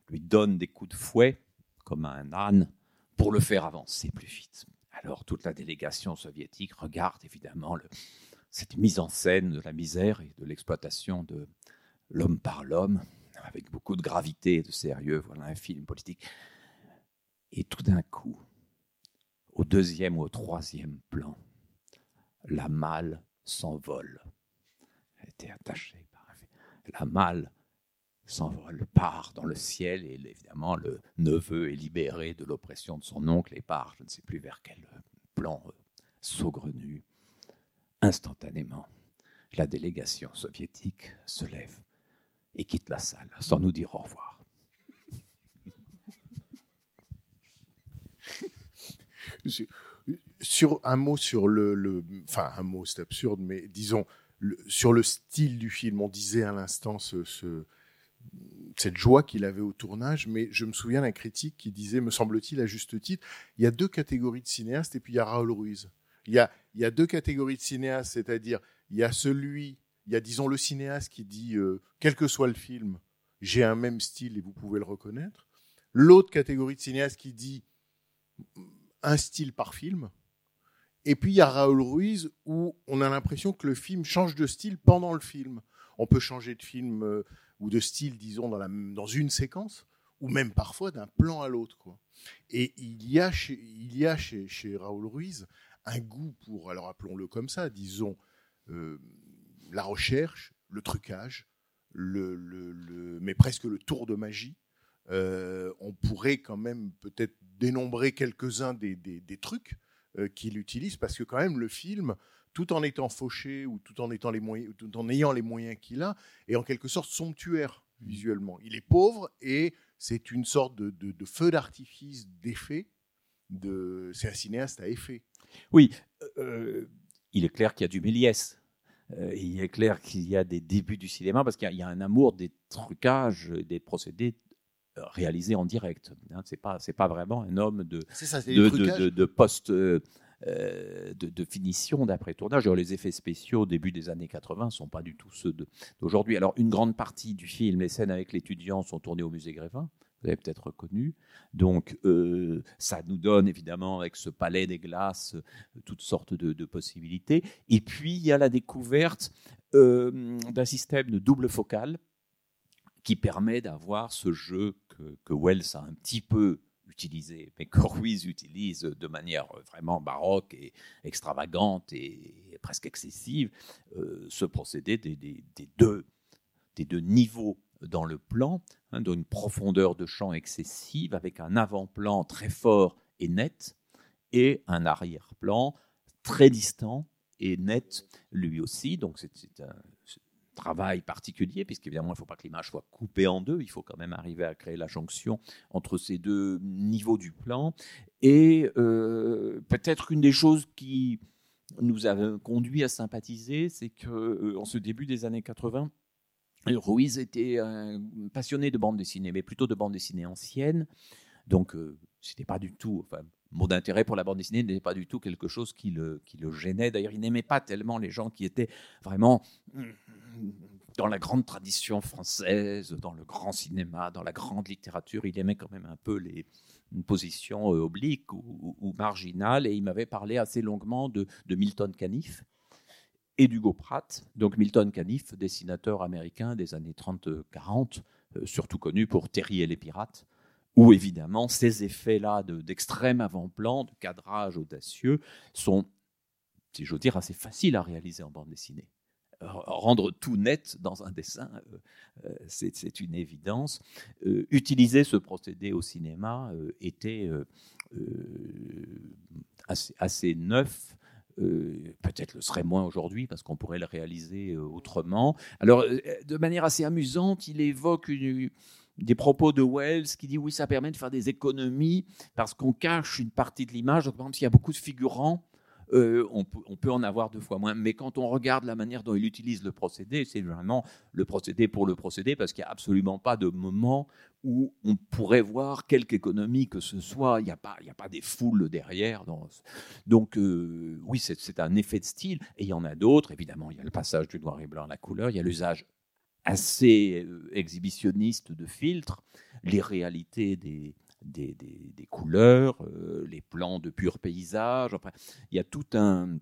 lui donne des coups de fouet, comme à un âne, pour le faire avancer plus vite. Alors toute la délégation soviétique regarde évidemment cette mise en scène de la misère et de l'exploitation de l'homme par l'homme, avec beaucoup de gravité et de sérieux. Voilà un film politique. Et tout d'un coup, au deuxième ou au troisième plan, la malle s'envole. Elle était attachée par. La malle s'envole, part dans le ciel et évidemment le neveu est libéré de l'oppression de son oncle et part, je ne sais plus vers quel plan euh, saugrenu. Instantanément, la délégation soviétique se lève et quitte la salle sans nous dire au revoir. Sur- un mot sur le, enfin un mot, c'est absurde, mais disons sur le style du film. On disait à l'instant ce, ce- cette joie qu'il avait au tournage, mais je me souviens d'un critique qui disait, me semble-t-il, à juste titre, il y a deux catégories de cinéastes et puis il y a Raoul Ruiz. Il y a, il y a deux catégories de cinéastes, c'est-à-dire il y a celui, il y a disons le cinéaste qui dit, euh, quel que soit le film, j'ai un même style et vous pouvez le reconnaître. L'autre catégorie de cinéaste qui dit un style par film. Et puis il y a Raoul Ruiz où on a l'impression que le film change de style pendant le film. On peut changer de film euh, ou de style, disons, dans, une séquence, ou même parfois d'un plan à l'autre. Et il y a, chez, il y a chez, Raoul Ruiz un goût pour, alors appelons-le comme ça, disons, euh, la recherche, le trucage, mais presque le tour de magie, euh, on pourrait quand même peut-être dénombrer quelques-uns des, trucs qu'il utilise, parce que quand même le film, tout en étant fauché ou tout en, étant les moyens, tout en ayant les moyens qu'il a, est en quelque sorte somptuaire visuellement. Il est pauvre et c'est une sorte de, de- de feu d'artifice d'effet. De... C'est un cinéaste à effet. Oui, euh, il est clair qu'il y a du Méliès. Euh, il est clair qu'il y a des débuts du cinéma parce qu'il y a un amour des trucages, des procédés réalisés en direct. Hein, c'est pas c'est pas vraiment un homme de ça, de, des de, trucages. de- de post euh, de, finition d'après tournage. Alors, les effets spéciaux au début des années 80 sont pas du tout ceux d'aujourd'hui. Alors une grande partie du film, les scènes avec l'étudiant sont tournées au musée Grévin. Vous avez peut-être reconnu. Donc, euh, ça nous donne évidemment, avec ce palais des glaces, euh, toutes sortes de, de possibilités. Et puis, il y a la découverte euh, d'un système de double focale qui permet d'avoir ce jeu que, Wells a un petit peu utilisé, mais que Ruiz utilise de manière vraiment baroque et extravagante et presque excessive, euh, ce procédé des, deux, des deux niveaux dans le plan, hein, d'une profondeur de champ excessive, avec un avant-plan très fort et net, et un arrière-plan très distant et net lui aussi. Donc c'est un travail particulier, puisqu'évidemment, il ne faut pas que l'image soit coupée en deux, il faut quand même arriver à créer la jonction entre ces deux niveaux du plan. Et euh, peut-être une des choses qui nous a conduit à sympathiser, c'est que euh, ce début des années 80, Ruiz était passionné de bande dessinée, mais plutôt de bande dessinée ancienne. Donc, euh, c'était pas du tout, mot d'intérêt pour la bande dessinée n'était pas du tout quelque chose qui le, qui le gênait. D'ailleurs, il n'aimait pas tellement les gens qui étaient vraiment mm, dans la grande tradition française, dans le grand cinéma, dans la grande littérature. Il aimait quand même un peu les, une position euh, oblique ou, ou- ou marginale. Et il m'avait parlé assez longuement de, de Milton Caniff et d'Hugo Pratt. Donc Milton Caniff, dessinateur américain des années 30-40, euh, surtout connu pour Terry et les pirates, où évidemment ces effets-là de- d'extrême avant-plan, de cadrage audacieux, sont, si j'ose dire, assez faciles à réaliser en bande dessinée. R- Rendre tout net dans un dessin, euh, euh, c'est une évidence. Euh, utiliser ce procédé au cinéma euh, était euh, euh, assez, assez neuf. Euh, peut-être le serait moins aujourd'hui parce qu'on pourrait le réaliser euh, autrement. Alors, euh, de manière assez amusante, il évoque une- des propos de Wells qui dit oui, ça permet de faire des économies parce qu'on cache une partie de l'image. Par exemple, s'il y a beaucoup de figurants, euh, on, peut, en avoir deux fois moins. Mais quand on regarde la manière dont il utilise le procédé, c'est vraiment le procédé pour le procédé parce qu'il n'y a absolument pas de moment où on pourrait voir quelque économie que ce soit. Il n'y a, pas- il y a pas des foules derrière. donc, euh, oui, c'est un effet de style. Et il y en a d'autres. Évidemment, il y a le passage du noir et blanc à la couleur. Il y a l'usage assez euh, exhibitionniste de filtres, les réalités des, couleurs, euh, les plans de pur paysage. Il y a tout un,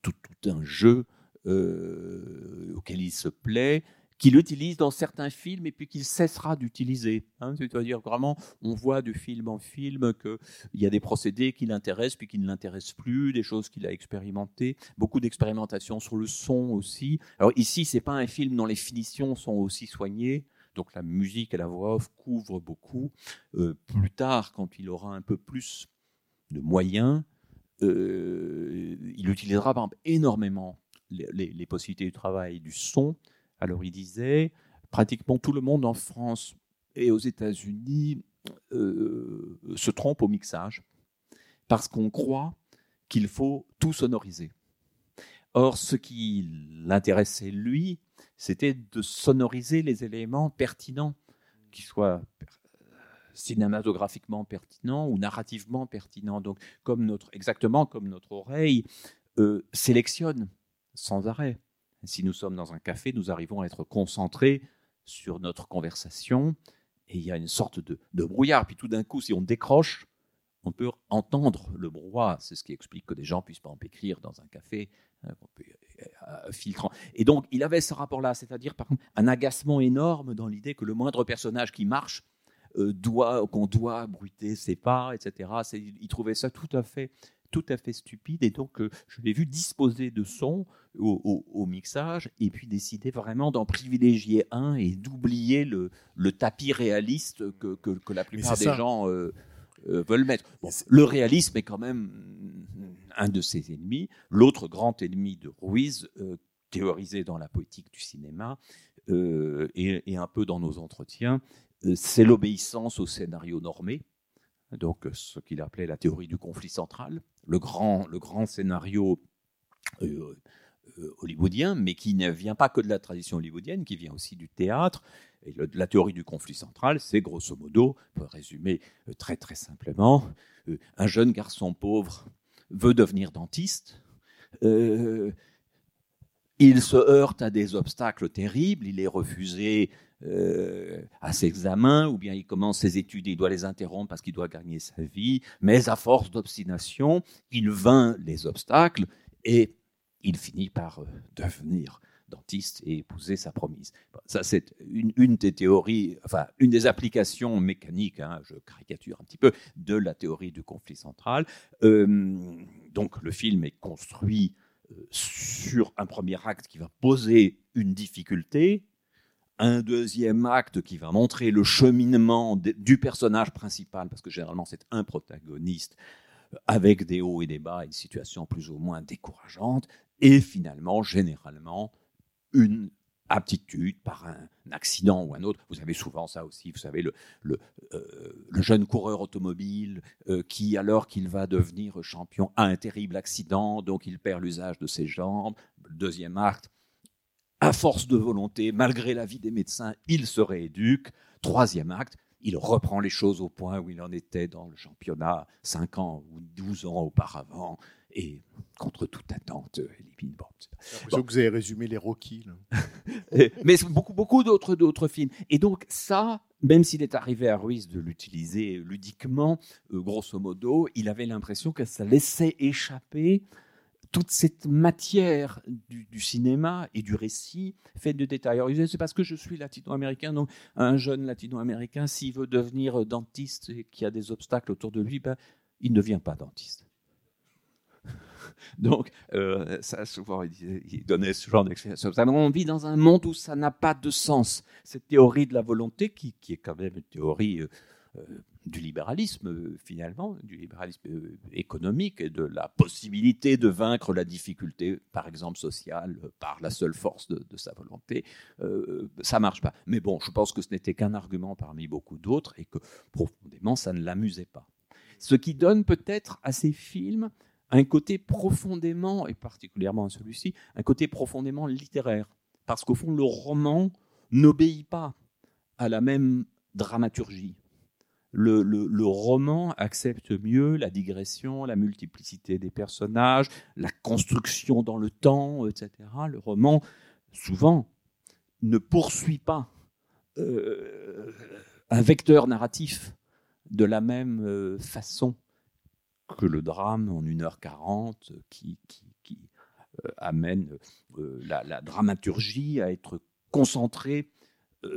tout, tout un jeu euh, auquel il se plaît, qu'il utilise dans certains films et puis qu'il cessera d'utiliser. hein. C'est-à-dire vraiment, on voit de film en film qu'il y a des procédés qui l'intéressent puis qui ne l'intéressent plus, des choses qu'il a expérimentées, beaucoup d'expérimentation sur le son aussi. Alors ici, c'est pas un film dont les finitions sont aussi soignées. Donc la musique et la voix off couvrent beaucoup. Euh, plus tard, quand il aura un peu plus de moyens, euh, il utilisera énormément les possibilités du travail du son. Alors il disait, pratiquement tout le monde en France et aux États-Unis euh, se trompe au mixage parce qu'on croit qu'il faut tout sonoriser. Or, ce qui l'intéressait, lui, c'était de sonoriser les éléments pertinents, qui soient euh, cinématographiquement pertinents ou narrativement pertinents. Donc, comme notre, exactement comme notre oreille euh, sélectionne sans arrêt. Si nous sommes dans un café, nous arrivons à être concentrés sur notre conversation et il y a une sorte de, brouillard. Puis tout d'un coup, si on décroche, on peut entendre le brouhaha. C'est ce qui explique que des gens puissent pas en écrire dans un café, qu'on peut, euh, filtrant. Et donc, il avait ce rapport-là, c'est-à-dire un agacement énorme dans l'idée que le moindre personnage qui marche euh, doit, qu'on doit bruiter ses pas, etc. Il trouvait ça tout à fait, tout à fait stupide. Et donc, euh, je l'ai vu disposer de son au, au- au mixage et puis décider vraiment d'en privilégier un et d'oublier le, le tapis réaliste que, que- que la plupart des ça. gens euh, euh, veulent mettre. Bon, le réalisme est quand même un de ses ennemis. L'autre grand ennemi de Ruiz, théorisé dans la poétique du cinéma et, et un peu dans nos entretiens, c'est l'obéissance au scénario normé. Donc, euh, ce qu'il appelait la théorie du conflit central, le grand, le grand scénario euh, euh, hollywoodien, mais qui ne vient pas que de la tradition hollywoodienne, qui vient aussi du théâtre. Et la théorie du conflit central, c'est grosso modo, pour résumer très très simplement, un jeune garçon pauvre veut devenir dentiste. Il se heurte à des obstacles terribles, il est refusé euh, à ses examens, ou bien il commence ses études et il doit les interrompre parce qu'il doit gagner sa vie, mais à force d'obstination, il vainc les obstacles et il finit par euh, devenir dentiste et épouser sa promise. Ça, c'est une, des théories, enfin, une des applications mécaniques, hein, je caricature un petit peu, de la théorie du conflit central. Euh, donc, le film est construit sur un premier acte qui va poser une difficulté, un deuxième acte qui va montrer le cheminement du personnage principal, parce que généralement c'est un protagoniste euh, avec des hauts et des bas, une situation plus ou moins décourageante, et finalement, généralement, une aptitude par un accident ou un autre. Vous avez souvent ça aussi, vous savez, le, euh, jeune coureur automobile euh, qui, alors qu'il va devenir champion, a un terrible accident, donc il perd l'usage de ses jambes. Deuxième acte, à force de volonté, malgré l'avis des médecins, il se rééduque. Troisième acte, il reprend les choses au point où il en était dans le championnat 5 ans ou 12 ans auparavant, et contre toute attente, élimine. Bon, J'ai l'impression que vous avez résumé les Rocky. mais beaucoup, beaucoup d'autres, d'autres films. Et donc ça, même s'il est arrivé à Ruiz de l'utiliser ludiquement, euh, grosso modo, il avait l'impression que ça laissait échapper toute cette matière du, cinéma et du récit faite de détails. C'est parce que je suis latino-américain, donc un jeune latino-américain, s'il veut devenir dentiste et qu'il y a des obstacles autour de lui, ben, il ne devient pas dentiste. Donc, euh, ça, souvent, il, donnait ce genre d'explication. On vit dans un monde où ça n'a pas de sens. Cette théorie de la volonté, qui, qui est quand même une théorie euh, euh, du libéralisme, euh, finalement, du libéralisme euh, économique, et de la possibilité de vaincre la difficulté, par exemple sociale, par la seule force de, de sa volonté, euh, ça marche pas. Mais bon, je pense que ce n'était qu'un argument parmi beaucoup d'autres, et que profondément, ça ne l'amusait pas. Ce qui donne peut-être à ces films un côté profondément, et particulièrement à celui-ci, un côté profondément littéraire. Parce qu'au fond, le roman n'obéit pas à la même dramaturgie. Le, roman accepte mieux la digression, la multiplicité des personnages, la construction dans le temps, etc. Le roman, souvent, ne poursuit pas euh, un vecteur narratif de la même euh, façon que le drame en 1h40 qui, euh, amène la, dramaturgie à être concentrée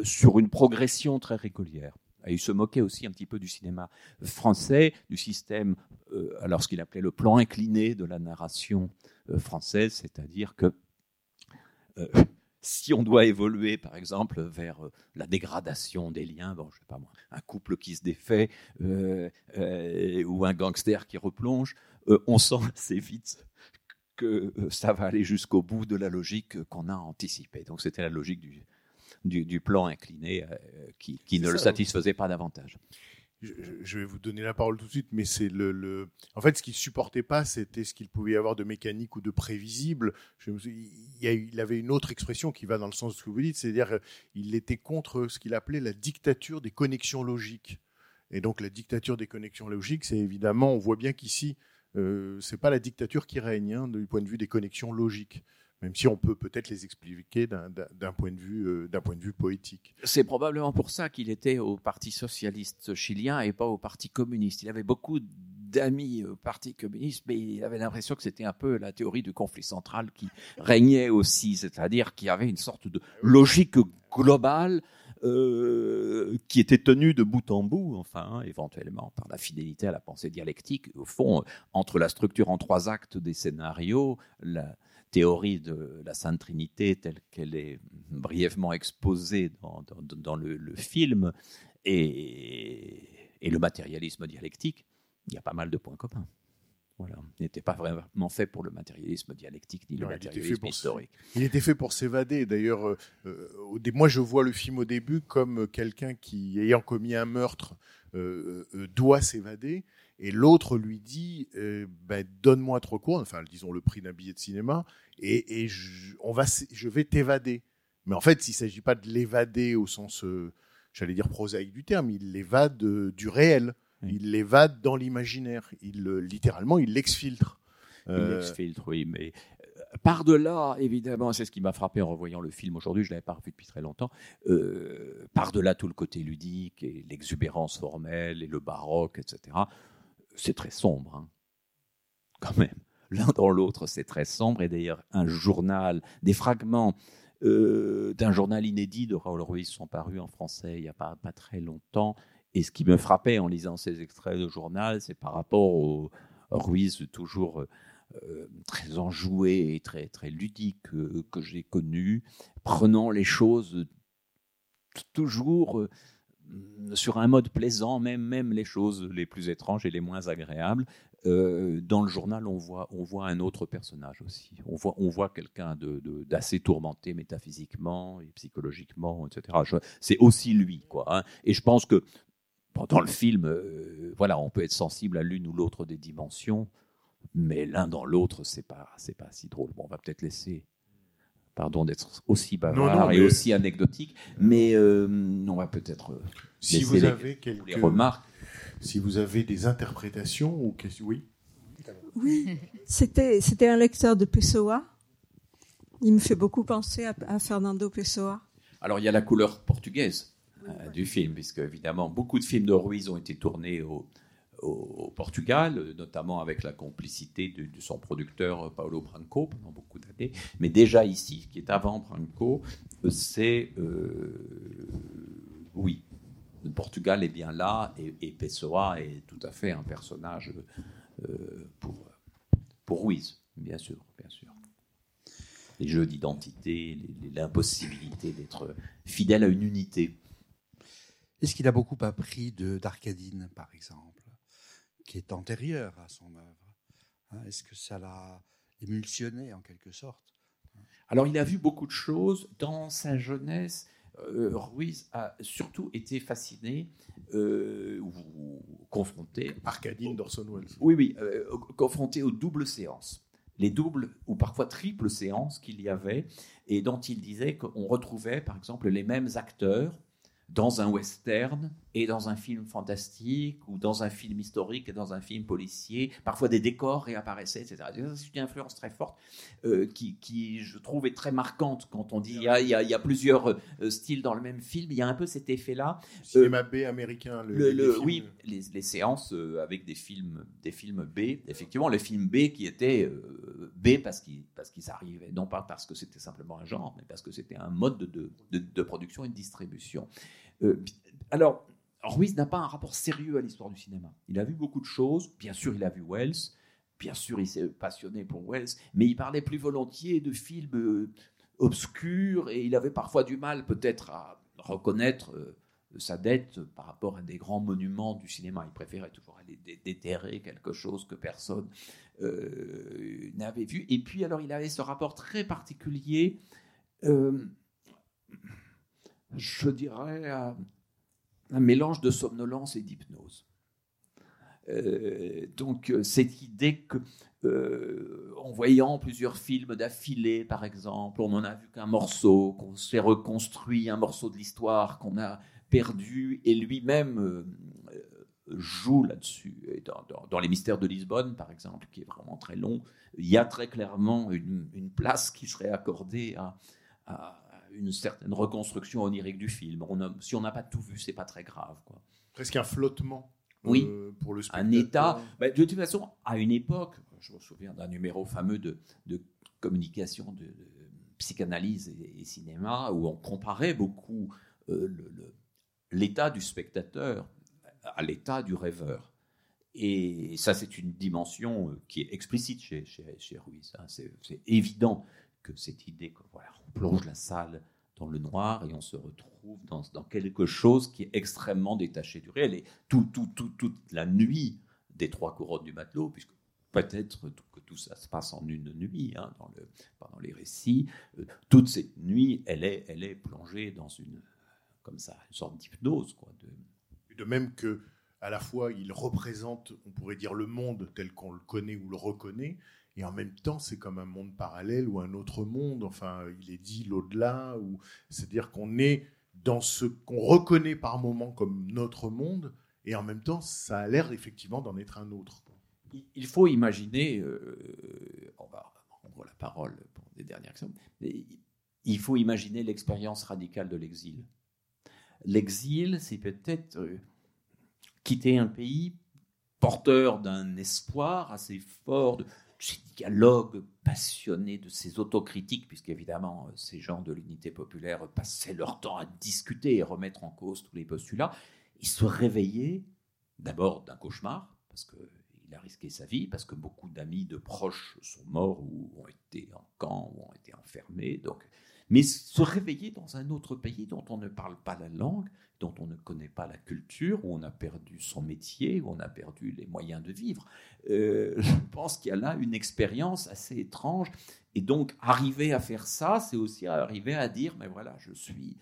sur une progression très régulière. Et il se moquait aussi un petit peu du cinéma français, du système, euh, alors ce qu'il appelait le plan incliné de la narration euh, française, c'est-à-dire que euh, si on doit évoluer, par exemple, vers la dégradation des liens, bon, je sais pas moi, un couple qui se défait ou un gangster qui replonge, on sent assez vite que ça va aller jusqu'au bout de la logique qu'on a anticipée. Donc c'était la logique du, du, du plan incliné euh, qui, ne le satisfaisait pas davantage. Je, vais vous donner la parole tout de suite, mais c'est le, le- En fait, ce qu'il supportait pas, c'était ce qu'il pouvait y avoir de mécanique ou de prévisible. Je me suis- il, il avait une autre expression qui va dans le sens de ce que vous dites, c'est-à-dire qu'il était contre ce qu'il appelait la dictature des connexions logiques. Et donc, la dictature des connexions logiques, c'est évidemment, on voit bien qu'ici, euh, c'est pas la dictature qui règne hein, du point de vue des connexions logiques, même si on peut peut-être les expliquer d'un- d'un d'un point de vue, euh, d'un point de vue poétique. C'est probablement pour ça qu'il était au Parti socialiste chilien et pas au Parti communiste. Il avait beaucoup d'amis au Parti communiste, mais il avait l'impression que c'était un peu la théorie du conflit central qui régnait aussi, c'est-à-dire qu'il y avait une sorte de logique globale euh, qui était tenu de bout en bout, enfin, hein, éventuellement par la fidélité à la pensée dialectique. Au fond, entre la structure en trois actes des scénarios, la théorie de la Sainte Trinité telle qu'elle est brièvement exposée dans, dans- dans le, le film et, et le matérialisme dialectique, il y a pas mal de points communs. Voilà. Il n'était pas vraiment fait pour le matérialisme dialectique ni le Non, matérialisme historique. Il était fait pour s'évader. D'ailleurs, euh, euh, moi, je vois le film au début comme quelqu'un qui, ayant commis un meurtre, euh, euh, doit s'évader. Et l'autre lui dit euh, ben, Donne-moi trop court, enfin, disons le prix d'un billet de cinéma, et, et je, on va, je vais t'évader. Mais en fait, il ne s'agit pas de l'évader au sens, euh, j'allais dire prosaïque du terme, il l'évade euh, du réel. Oui. Il l'évade dans l'imaginaire. Il, littéralement, il l'exfiltre. Il l'exfiltre, oui, mais par-delà, évidemment, c'est ce qui m'a frappé en revoyant le film aujourd'hui, je ne l'avais pas revu depuis très longtemps, euh, par-delà tout le côté ludique et l'exubérance formelle et le baroque, etc., c'est très sombre, hein. quand même. L'un dans l'autre, c'est très sombre, et d'ailleurs, un journal, des fragments euh, d'un journal inédit de Raoul Ruiz sont parus en français il n'y a pas, très longtemps, et ce qui me frappait en lisant ces extraits de journal, c'est par rapport au Ruiz toujours... euh, euh, très enjoué et très, très ludique que j'ai connu, prenant les choses toujours sur un mode plaisant, même, même les choses les plus étranges et les moins agréables. Euh, dans le journal, on voit, on voit un autre personnage aussi. On voit, on voit quelqu'un de- de- d'assez tourmenté métaphysiquement et psychologiquement, etc. C'est aussi lui, quoi. hein. Et je pense que dans le film, euh, voilà, on peut être sensible à l'une ou l'autre des dimensions mais l'un dans l'autre, c'est pas, c'est pas si drôle. Bon, on va peut-être laisser, pardon d'être aussi bavard Non, non, et aussi anecdotique, mais euh, on va peut-être euh, si vous les- avez les quelques remarques. Si vous avez des interprétations ou questions, oui. Oui, c'était c'était un lecteur de Pessoa. Il me fait beaucoup penser à, à Fernando Pessoa. Alors, il y a la couleur portugaise euh, du film, puisque évidemment, beaucoup de films de Ruiz ont été tournés au, au- Portugal, euh, notamment avec la complicité de, son producteur euh, Paulo Branco pendant beaucoup d'années. Mais déjà ici, qui est avant Branco, euh, c'est oui, le Portugal est bien là et, Pessoa est tout à fait un personnage pour pour Ruiz, bien sûr, bien sûr. Les jeux d'identité, l'impossibilité d'être fidèle à une unité. Est-ce qu'il a beaucoup appris d'Arcadine, par exemple, qui est antérieur à son œuvre Hein, Est-ce que ça l'a émulsionné en quelque sorte Alors, il a vu beaucoup de choses. Dans sa jeunesse, euh, Ruiz a surtout été fasciné euh, ou confronté. Arcadine d'Orson Welles. Oui, oui, euh, confronté aux doubles séances. Les doubles ou parfois triples séances qu'il y avait et dont il disait qu'on retrouvait, par exemple, les mêmes acteurs dans un western et dans un film fantastique ou dans un film historique et dans un film policier. Parfois des décors réapparaissaient, etc. C'est une influence très forte euh, qui, qui, je trouve, est très marquante quand on dit il y a, il y a- il y a plusieurs euh, styles dans le même film. Il y a un peu cet effet-là. Cinéma B américain. Le, Le- les le- films. oui, les, les séances euh, avec des films, des films B, effectivement, les films B qui étaient euh, B parce qu'ils parce qu'ils arrivaient, non pas parce que c'était simplement un genre, mais parce que c'était un mode de, de, de- de production et de distribution. Euh, alors, Ruiz n'a pas un rapport sérieux à l'histoire du cinéma. Il a vu beaucoup de choses, bien sûr, il a vu Wells, bien sûr, il s'est passionné pour Wells, mais il parlait plus volontiers de films euh, obscurs et il avait parfois du mal peut-être à reconnaître euh, sa dette par rapport à des grands monuments du cinéma. Il préférait toujours aller dé- déterrer quelque chose que personne euh, n'avait vu. Et puis, alors, il avait ce rapport très particulier, je dirais, un mélange de somnolence et d'hypnose. Euh, donc, euh, cette idée que, euh, en voyant plusieurs films d'affilée, par exemple, on n'en a vu qu'un morceau, qu'on s'est reconstruit un morceau de l'histoire qu'on a perdu, et lui-même joue là-dessus. Dans, dans- Les Mystères de Lisbonne, par exemple, qui est vraiment très long, il y a très clairement une, place qui serait accordée à une certaine reconstruction onirique du film. On a- si on n'a pas tout vu, c'est pas très grave. Quoi. Presque un flottement. Oui. euh, pour le un spectateur. état. bah, de toute façon, à une époque, je me souviens d'un numéro fameux de, de communication, de, de psychanalyse et, et cinéma, où on comparait beaucoup euh, l'état du spectateur à l'état du rêveur. Et ça, c'est une dimension euh, qui est explicite chez, chez, chez Ruiz. hein. C'est évident que cette idée que voilà, on plonge la salle dans le noir et on se retrouve dans, dans quelque chose qui est extrêmement détaché du réel. Et tout, tout, tout, toute la nuit des trois couronnes du matelot, puisque peut-être que tout ça se passe en une nuit hein, dans pendant les récits, euh, toute cette nuit, elle est, elle est plongée dans une, comme ça, une sorte d'hypnose. quoi, de- De même que, à la fois, il représente, on pourrait dire, le monde tel qu'on le connaît ou le reconnaît, et en même temps, c'est comme un monde parallèle ou un autre monde. Enfin, il est dit l'au-delà, ou c'est-à-dire qu'on est dans ce qu'on reconnaît par moment comme notre monde, et en même temps, ça a l'air effectivement d'en être un autre. Il- faut imaginer, euh, on va rendre la parole pour des dernières questions, il faut imaginer l'expérience radicale de l'exil. L'exil, c'est peut-être euh, quitter un pays porteur d'un espoir assez fort, ces dialogues passionnés, de ces autocritiques, puisqu'évidemment, euh, ces gens de l'unité populaire passaient leur temps à discuter et remettre en cause tous les postulats, et se réveiller d'abord d'un cauchemar, parce qu'il a risqué sa vie, parce que beaucoup d'amis, de proches sont morts ou ont été en camp ou ont été enfermés. Donc, mais se réveiller dans un autre pays dont on ne parle pas la langue, dont on ne connaît pas la culture, où on a perdu son métier, où on a perdu les moyens de vivre, euh, je pense qu'il y a là une expérience assez étrange. Et donc, arriver à faire ça, c'est aussi arriver à dire, mais voilà, je suis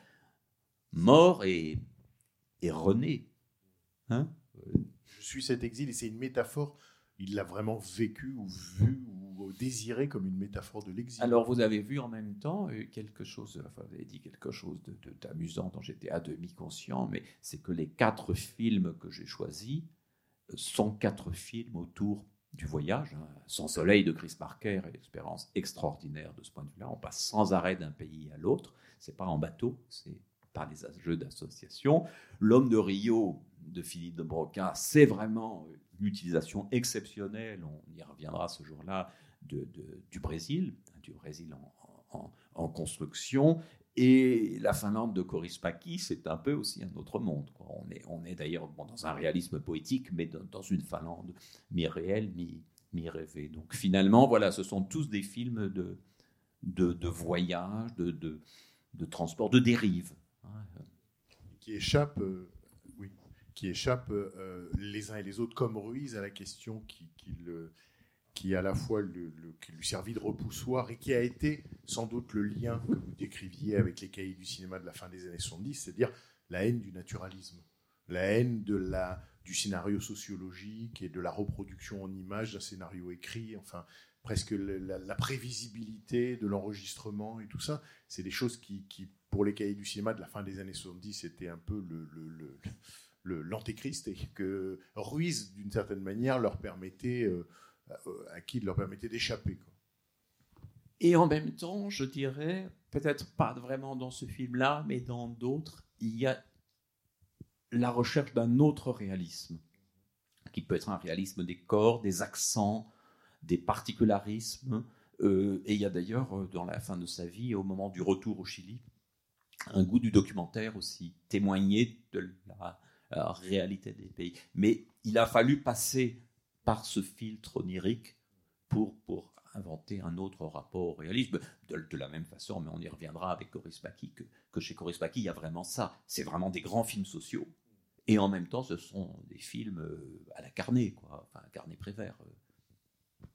mort et, et rené. Hein Je suis cet exil, et c'est une métaphore. Il l'a vraiment vécu ou vu ou désiré comme une métaphore de l'exil. Alors, vous avez vu en même temps euh, quelque chose, vous avez dit quelque chose de- de- d'amusant dont j'étais à demi conscient, mais c'est que les quatre films que j'ai choisis euh, sont quatre films autour du voyage. hein. Sans soleil de Chris Marker, une expérience extraordinaire de ce point de vue-là. On passe sans arrêt d'un pays à l'autre. C'est pas en bateau, c'est par les jeux d'association. L'homme de Rio de Philippe de Broca, c'est vraiment une utilisation exceptionnelle, on y reviendra ce jour-là, de- du Brésil, du Brésil en, construction. Et la Finlande de Korispaki, c'est un peu aussi un autre monde. On est, on est d'ailleurs dans un réalisme poétique, mais dans, une Finlande mi-réelle, mi- mi-rêvée. Donc finalement, voilà, ce sont tous des films de, de, voyage, de, de, transport, de dérive. hein. qui échappe, euh, qui échappe euh, les uns et les autres, comme Ruiz, à la question qui, qui, à la fois qui lui servit de repoussoir et qui a été sans doute le lien que vous décriviez avec les cahiers du cinéma de la fin des années 70, c'est-à-dire la haine du naturalisme, la haine de la, du scénario sociologique et de la reproduction en images d'un scénario écrit, enfin presque la, prévisibilité de l'enregistrement et tout ça, c'est des choses qui, pour les cahiers du cinéma de la fin des années 70, c'était un peu le- l'antéchrist et que Ruiz, d'une certaine manière, leur permettait, euh, euh, à qui il leur permettait d'échapper. Et en même temps, je dirais, peut-être pas vraiment dans ce film-là, mais dans d'autres, il y a la recherche d'un autre réalisme, qui peut être un réalisme des corps, des accents, des particularismes. Euh, et il y a d'ailleurs, dans la fin de sa vie, au moment du retour au Chili, un goût du documentaire aussi, témoigner de la réalité des pays. Mais il a fallu passer par ce filtre onirique pour, pour inventer un autre rapport au réalisme. De, la même façon, mais on y reviendra avec Coris Paki, que, que chez Coris Paki, il y a vraiment ça. C'est vraiment des grands films sociaux. Et en même temps, ce sont des films euh, à la Carnet, quoi. Enfin, Carnet Prévert. euh.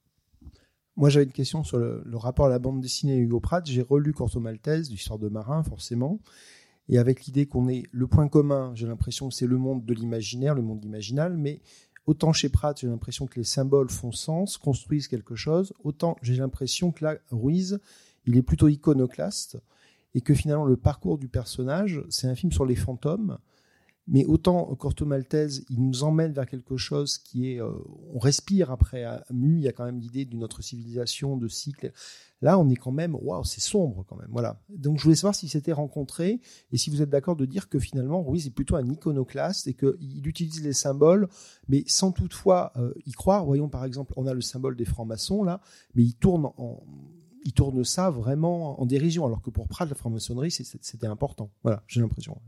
Moi, j'avais une question sur le, le rapport à la bande dessinée Hugo Pratt. J'ai relu Corto Maltese, l'histoire de marin, forcément. Et avec l'idée qu'on est le point commun, j'ai l'impression que c'est le monde de l'imaginaire, le monde imaginal, mais autant chez Pratt, j'ai l'impression que les symboles font sens, construisent quelque chose, autant j'ai l'impression que là, Ruiz, il est plutôt iconoclaste, et que finalement le parcours du personnage, c'est un film sur les fantômes, mais autant Corto Maltese, il nous emmène vers quelque chose qui est, euh, on respire après Mu, il y a quand même l'idée d'une autre civilisation, de cycle. Là, on est quand même, waouh, c'est sombre quand même. Voilà. Donc, je voulais savoir si c'était rencontré et si vous êtes d'accord de dire que finalement, Ruiz est plutôt un iconoclaste et qu'il utilise les symboles, mais sans toutefois euh, y croire. Voyons par exemple, on a le symbole des francs-maçons là, mais il tourne en, il tourne ça vraiment en dérision, alors que pour Pratt, la franc-maçonnerie, c'était important. Voilà, j'ai l'impression.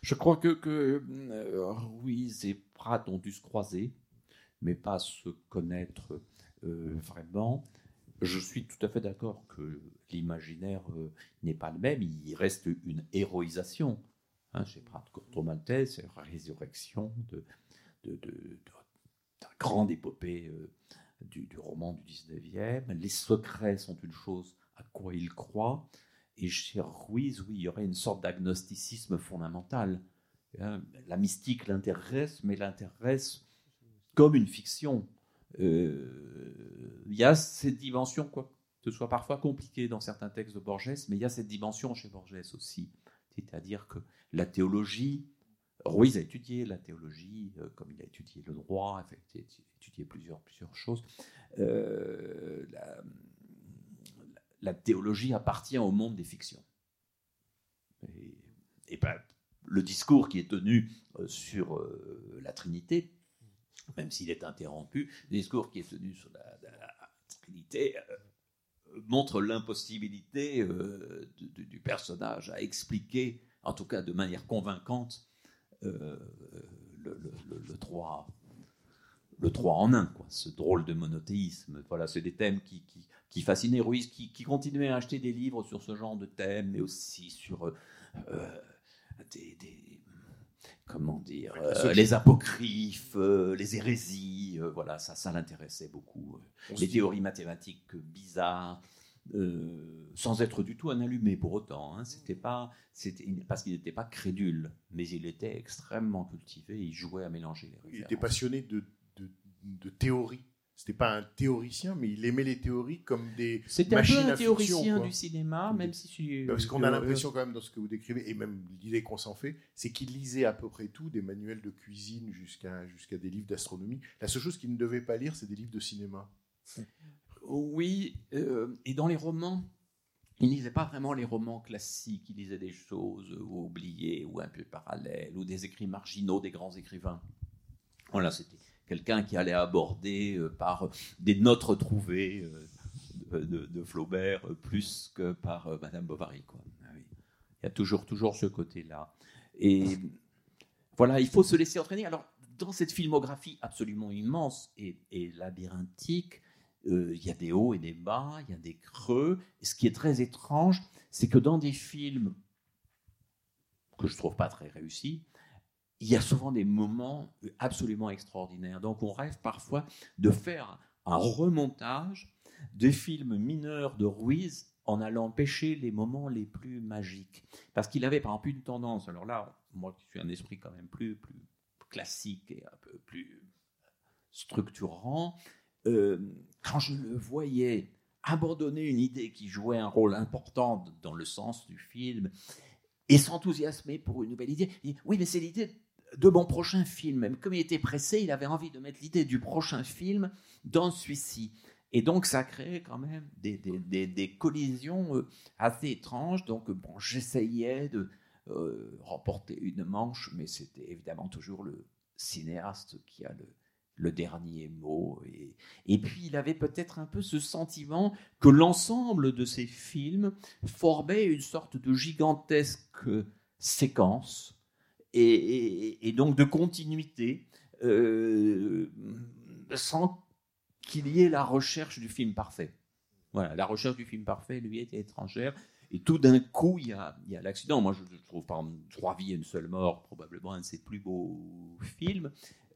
Je crois que, que euh, Ruiz et Pratt ont dû se croiser, mais pas se connaître euh, vraiment. Je suis tout à fait d'accord que l'imaginaire euh, n'est pas le même. Il reste une héroïsation. Hein, chez Pratt, Corto Maltese, c'est la résurrection de, d'un grande épopée du, roman du 19e. Les secrets sont une chose à quoi il croit. Et chez Ruiz, oui, il y aurait une sorte d'agnosticisme fondamental. Hein, La mystique l'intéresse, mais l'intéresse comme une fiction. Euh, Il y a cette dimension, quoi, que ce soit parfois compliqué dans certains textes de Borges, mais il y a cette dimension chez Borges aussi. C'est-à-dire que la théologie, Ruiz a étudié la théologie, euh, comme il a étudié le droit, en fait, il a étudié plusieurs, plusieurs choses. Euh, la, la théologie appartient au monde des fictions. Et, et ben, le discours qui est tenu euh, sur la Trinité, même s'il est interrompu, le discours qui est tenu sur la, la- la Trinité montre l'impossibilité du personnage à expliquer, en tout cas de manière convaincante, euh, le, le, le, le droit le 3 en 1, quoi, ce drôle de monothéisme. Voilà, c'est des thèmes qui, qui, qui fascinaient Ruiz, qui, qui continuait à acheter des livres sur ce genre de thèmes, mais aussi sur euh, euh, des, des- comment dire, euh, les apocryphes, euh, les hérésies, voilà, ça, ça l'intéressait beaucoup. Les théories mathématiques bizarres. Euh, sans être du tout un allumé pour autant, hein. c'était pas, c'était parce qu'il n'était pas crédule, mais il était extrêmement cultivé, il jouait à mélanger les Il références. était passionné de, de, de théorie. C'était pas un théoricien, mais il aimait les théories comme des C'était un peu machines un fiction, théoricien du cinéma, même si je- Parce qu'on a l'impression quand même dans ce que vous décrivez, et même l'idée qu'on s'en fait, c'est qu'il lisait à peu près tout, des manuels de cuisine jusqu'à jusqu'à des livres d'astronomie. La seule chose qu'il ne devait pas lire, c'est des livres de cinéma. Oui, euh, et dans les romans, il lisait pas vraiment les romans classiques, il lisait des choses oubliées ou un peu parallèles, ou des écrits marginaux des grands écrivains. Voilà, c'était quelqu'un qui allait aborder euh, par des notes retrouvées euh, de, Flaubert euh, plus que par euh, Madame Bovary. Quoi. Ah. Il y a toujours, toujours ce côté-là. Et voilà, il faut se laisser entraîner. Alors, dans cette filmographie absolument immense et labyrinthique, euh, il y a des hauts et des bas, il y a des creux. Et ce qui est très étrange, c'est que dans des films que je trouve pas très réussis, il y a souvent des moments absolument extraordinaires. Donc on rêve parfois de faire un remontage des films mineurs de Ruiz en allant pêcher les moments les plus magiques. Parce qu'il avait par exemple une tendance, alors là, moi qui suis un esprit quand même plus, plus classique et un peu plus structurant, quand je le voyais abandonner une idée qui jouait un rôle important dans le sens du film et s'enthousiasmer pour une nouvelle idée, il dit, oui, mais c'est l'idée de mon prochain film. Comme il était pressé, il avait envie de mettre l'idée du prochain film dans celui-ci. Et donc, ça créait quand même des, des- des- collisions euh, assez étranges. Donc, euh, bon, j'essayais de euh, remporter une manche, mais c'était évidemment toujours le cinéaste qui a le, le dernier mot. Et, puis, il avait peut-être un peu ce sentiment que l'ensemble de ces films formait une sorte de gigantesque séquence et, donc de continuité euh, sans qu'il y ait la recherche du film parfait. Voilà, la recherche du film parfait lui était étrangère. Et tout d'un coup, il y a, l'accident. Moi, je, trouve par Trois vies et une seule mort probablement un de ses plus beaux films.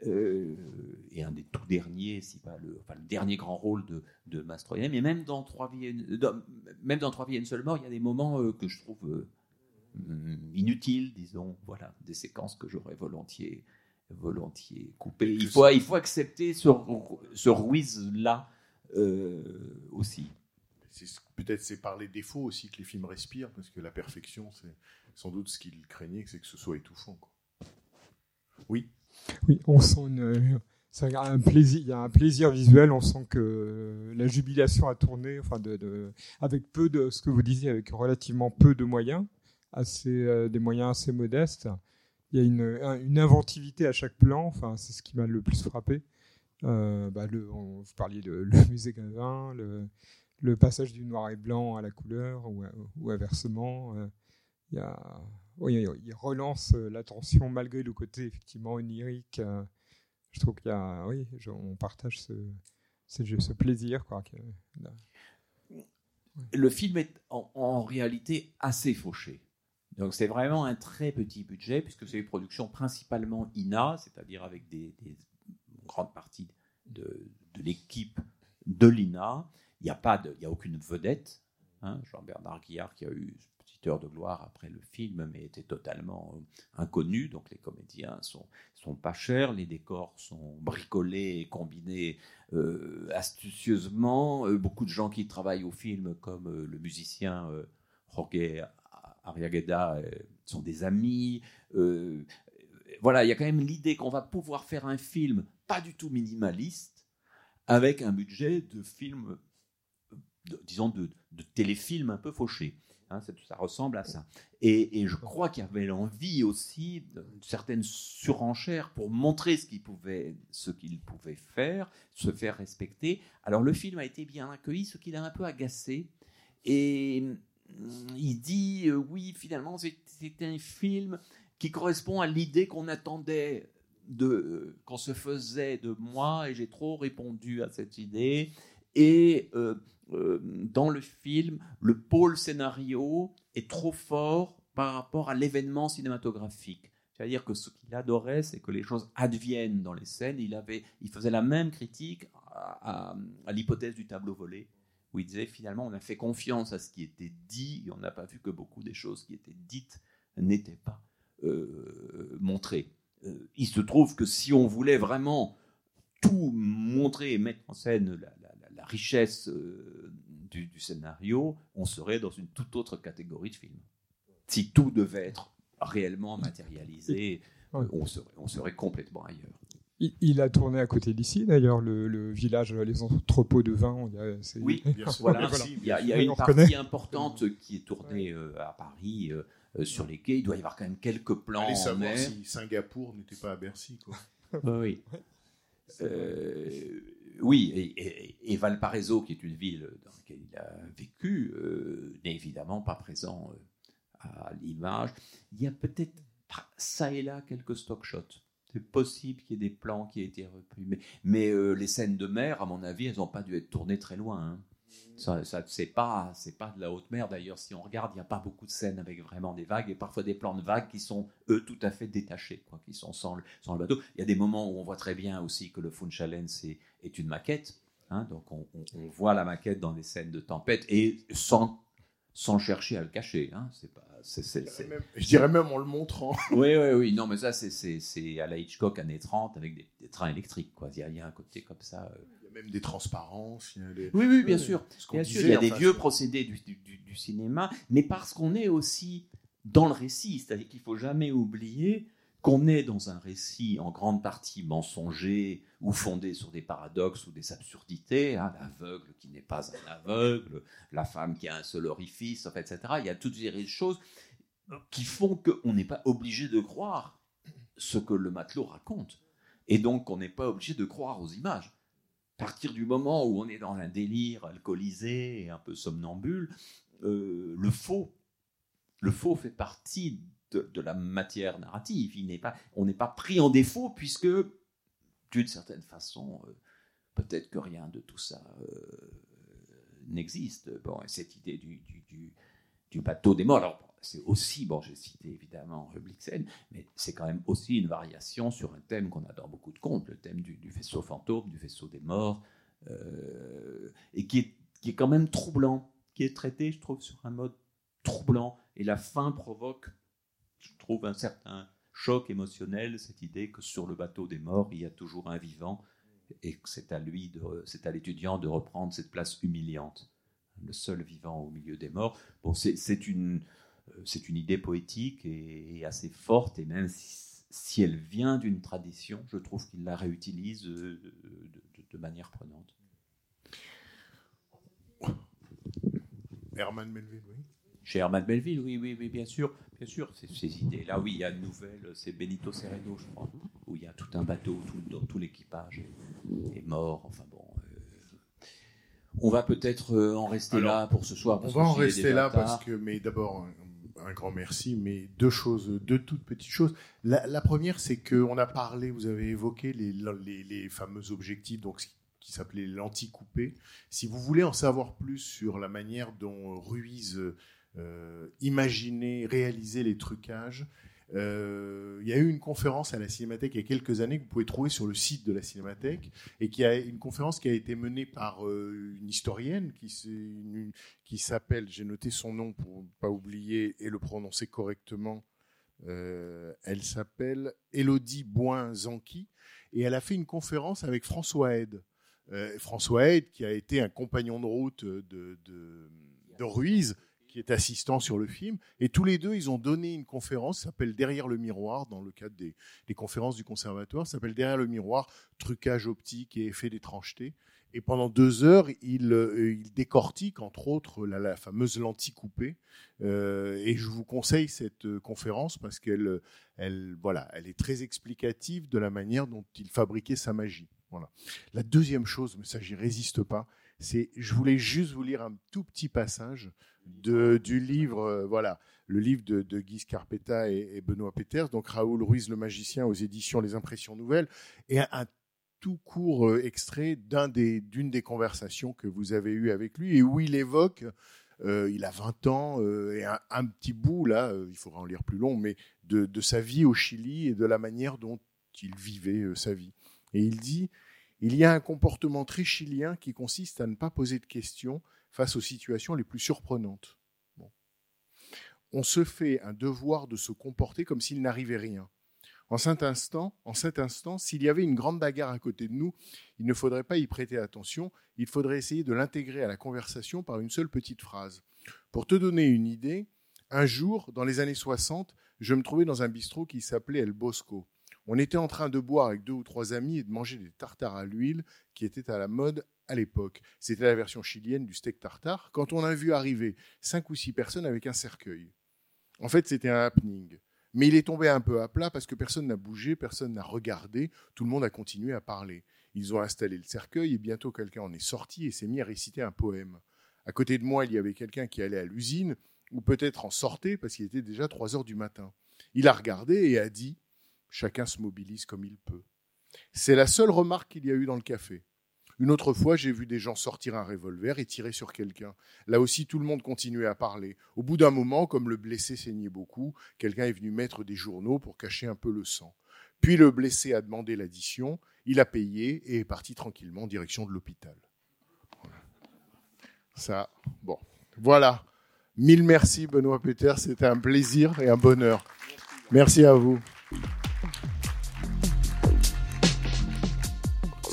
Euh, et un des tout derniers, si pas le, enfin, le dernier grand rôle de, de Mastroianni. Mais même dans Trois vies dans- même dans Trois vies et une seule mort, il y a des moments euh, que je trouve euh, hum, inutiles, disons. Voilà, des séquences que j'aurais volontiers, volontiers coupées. Il faut, il faut accepter ce, ce Ruiz-là euh, aussi. Peut-être c'est par les défauts aussi que les films respirent, parce que la perfection, c'est sans doute ce qu'il craignait, c'est que ce soit étouffant. quoi. Oui. Oui, on sent un plaisir, il y a un plaisir visuel. On sent que la jubilation a tourné, enfin, de, avec peu de ce que vous disiez, avec relativement peu de moyens, assez, euh, des moyens assez modestes. Il y a une, un- une inventivité à chaque plan. Enfin, c'est ce qui m'a le plus frappé. Euh, bah, on- vous parliez de le musée Gavin, le, passage du noir et blanc à la couleur ou inversement. euh, il y a, il relance euh, l'attention malgré le côté effectivement onirique. euh, je trouve qu'il y a, oui, on partage ce, ce, plaisir. Quoi, le film est en, réalité assez fauché. Donc c'est vraiment un très petit budget puisque c'est une production principalement INA, c'est-à-dire avec des, des grandes parties de, l'équipe de l'INA. Il n'y a a aucune vedette. hein. Jean-Bernard Guillard qui a eu de gloire après le film, mais était totalement euh, inconnu. Donc les comédiens sont sont pas chers, les décors sont bricolés et combinés euh, astucieusement. Euh, beaucoup de gens qui travaillent au film, comme le musicien euh, Jorge Arriagada, euh, sont des amis. Voilà, il y a quand même l'idée qu'on va pouvoir faire un film pas du tout minimaliste, avec un budget de film, disons, de, de téléfilm un peu fauché. Hein, ça, ressemble à ça. Et, je crois qu'il y avait l'envie aussi d'une certaine surenchère pour montrer ce qu'il pouvait, ce pouvait faire, se faire respecter. Alors le film a été bien accueilli, ce qui l'a un peu agacé. Et hum, il dit euh, oui, finalement, c'est un film qui correspond à l'idée qu'on attendait de euh, qu'on se faisait de moi, et j'ai trop répondu à cette idée. Et euh, euh, dans le film, le pôle scénario est trop fort par rapport à l'événement cinématographique. C'est-à-dire que ce qu'il adorait, c'est que les choses adviennent dans les scènes. Il, avait, il faisait la même critique à, l'hypothèse du tableau volé, où il disait finalement on a fait confiance à ce qui était dit et on n'a pas vu que beaucoup des choses qui étaient dites n'étaient pas euh, montrées. Il se trouve que si on voulait vraiment tout montrer et mettre en scène la richesse euh, du, du scénario, on serait dans une toute autre catégorie de film. Si tout devait être réellement matérialisé, on, serait, on serait complètement ailleurs. Il, a tourné à côté d'ici, d'ailleurs, le, le village, les entrepôts de vin. Oui, Bien sûr. voilà. Il y a, il y a Oui, une partie importante qui est tournée euh, à Paris, euh, euh, sur les quais. Il doit y avoir quand même quelques plans Allez en savoir mer. si Singapour n'était pas à Bercy. Quoi. Oui, oui. Et, Valparaiso, qui est une ville dans laquelle il a vécu, euh, n'est évidemment pas présent euh, à l'image. Il y a peut-être ah, ça et là quelques stock shots. C'est possible qu'il y ait des plans qui aient été repris. Mais, mais, euh, les scènes de mer, à mon avis, elles n'ont pas dû être tournées très loin. hein. Ça, ça c'est pas, c'est pas de la haute mer. D'ailleurs, si on regarde, il n'y a pas beaucoup de scènes avec vraiment des vagues et parfois des plans de vagues qui sont eux tout à fait détachés, quoi, qui sont sans le, sans le bateau. Il y a des moments où on voit très bien aussi que le Funchalen c'est est une maquette. hein, donc on, on- on voit la maquette dans des scènes de tempête et sans sans chercher à le cacher. Hein, c'est pas, Je dirais même en le montrant. oui, oui, oui. Non, mais ça, c'est, à la Hitchcock années 30 avec des, des trains électriques. Quoi. Il, y a, il y a un côté comme ça. euh. Même des transparences. il y a des- Oui, oui, bien sûr. Il y a des enfin, vieux procédés du, du- du- du cinéma, mais parce qu'on est aussi dans le récit. C'est-à-dire qu'il faut jamais oublier qu'on est dans un récit en grande partie mensonger ou fondé sur des paradoxes ou des absurdités, hein, l'aveugle qui n'est pas un aveugle, la femme qui a un seul orifice, enfin, etc. Il y a toutes ces choses qui font qu'on n'est pas obligé de croire ce que le matelot raconte. Et donc, on n'est pas obligé de croire aux images. À partir du moment où on est dans un délire alcoolisé et un peu somnambule, euh, le faux, le faux fait partie de, la matière narrative. On n'est pas pris en défaut puisque, d'une certaine façon, euh, peut-être que rien de tout ça euh, n'existe. Bon, et cette idée du, bateau des morts, c'est aussi, bon, j'ai cité évidemment Blixen, mais c'est quand même aussi une variation sur un thème qu'on a dans beaucoup de contes, le thème du, vaisseau fantôme, du vaisseau des morts, euh, et qui est, qui est quand même troublant, qui est traité, je trouve, sur un mode troublant. Et la fin provoque, je trouve, un certain choc émotionnel, cette idée que sur le bateau des morts, il y a toujours un vivant, et que c'est à lui, c'est à l'étudiant de reprendre cette place humiliante, le seul vivant au milieu des morts. Bon, c'est une, c'est une idée poétique et, et assez forte, et même si, si elle vient d'une tradition, je trouve qu'il la réutilise euh, de, de- de manière prenante. Herman Melville, oui. Chez Herman Melville, oui, oui, oui, bien sûr, bien sûr, ces, ces idées-là, oui, il y a une nouvelle, c'est Benito Sereno, je crois, où il y a tout un bateau, tout, dont tout l'équipage est, est mort, enfin bon. euh, On va peut-être euh, en rester Alors, là pour ce soir. On va en rester là tard. parce que, mais d'abord, un, grand merci, mais deux choses, deux toutes petites choses. La, la première, c'est qu'on a parlé, vous avez évoqué les, les, les fameux objectifs, donc qui s'appelait l'anti-coupé. Si vous voulez en savoir plus sur la manière dont Ruiz euh, imaginait, réalisait les trucages, euh, il y a eu une conférence à la Cinémathèque il y a quelques années que vous pouvez trouver sur le site de la Cinémathèque et qui a une conférence qui a été menée par euh, une historienne qui, s'appelle, j'ai noté son nom pour ne pas oublier et le prononcer correctement, euh, elle s'appelle Elodie Boin-Zanqui et elle a fait une conférence avec François Aide. Euh, François Aide qui a été un compagnon de route de Ruiz qui est assistant sur le film. Et tous les deux, ils ont donné une conférence, s'appelle Derrière le miroir, dans le cadre des, conférences du conservatoire, s'appelle Derrière le miroir, trucage optique et effet d'étrangeté. Et pendant deux heures, il, euh, il décortique, entre autres, la, la fameuse lentille coupée. Euh, et je vous conseille cette euh, conférence parce qu'elle elle, voilà, elle est très explicative de la manière dont il fabriquait sa magie. Voilà. La deuxième chose, mais ça, j'y résiste pas, c'est, je voulais juste vous lire un tout petit passage du livre, euh, voilà, le livre de, Guy Scarpetta et, Benoît Peters, donc Raoul Ruiz le magicien aux éditions Les Impressions Nouvelles, et un, tout court euh, extrait d'une des conversations que vous avez eues avec lui et où il évoque, euh, il a 20 ans, et un, petit bout, là, il faudra en lire plus long, mais de, sa vie au Chili et de la manière dont il vivait sa vie. Et il dit, il y a un comportement très chilien qui consiste à ne pas poser de questions face aux situations les plus surprenantes. On se fait un devoir de se comporter comme s'il n'arrivait rien. En cet instant, en cet instant, s'il y avait une grande bagarre à côté de nous, il ne faudrait pas y prêter attention, il faudrait essayer de l'intégrer à la conversation par une seule petite phrase. Pour te donner une idée, un jour, dans les années 60, je me trouvais dans un bistrot qui s'appelait El Bosco. On était en train de boire avec deux ou trois amis et de manger des tartares à l'huile qui étaient à la mode à l'époque. C'était la version chilienne du steak tartare. Quand on a vu arriver cinq ou six personnes avec un cercueil. En fait, c'était un happening. Mais il est tombé un peu à plat parce que personne n'a bougé, personne n'a regardé, tout le monde a continué à parler. Ils ont installé le cercueil et bientôt quelqu'un en est sorti et s'est mis à réciter un poème. À côté de moi, il y avait quelqu'un qui allait à l'usine, ou peut-être en sortait parce qu'il était déjà 3 heures du matin. Il a regardé et a dit Chacun se mobilise comme il peut. C'est la seule remarque qu'il y a eu dans le café. Une autre fois, j'ai vu des gens sortir un revolver et tirer sur quelqu'un. Là aussi, tout le monde continuait à parler. Au bout d'un moment, comme le blessé saignait beaucoup, quelqu'un est venu mettre des journaux pour cacher un peu le sang. Puis le blessé a demandé l'addition, il a payé et est parti tranquillement en direction de l'hôpital. Ça, bon, voilà. Mille merci Benoît Peter, c'était un plaisir et un bonheur. Merci à vous.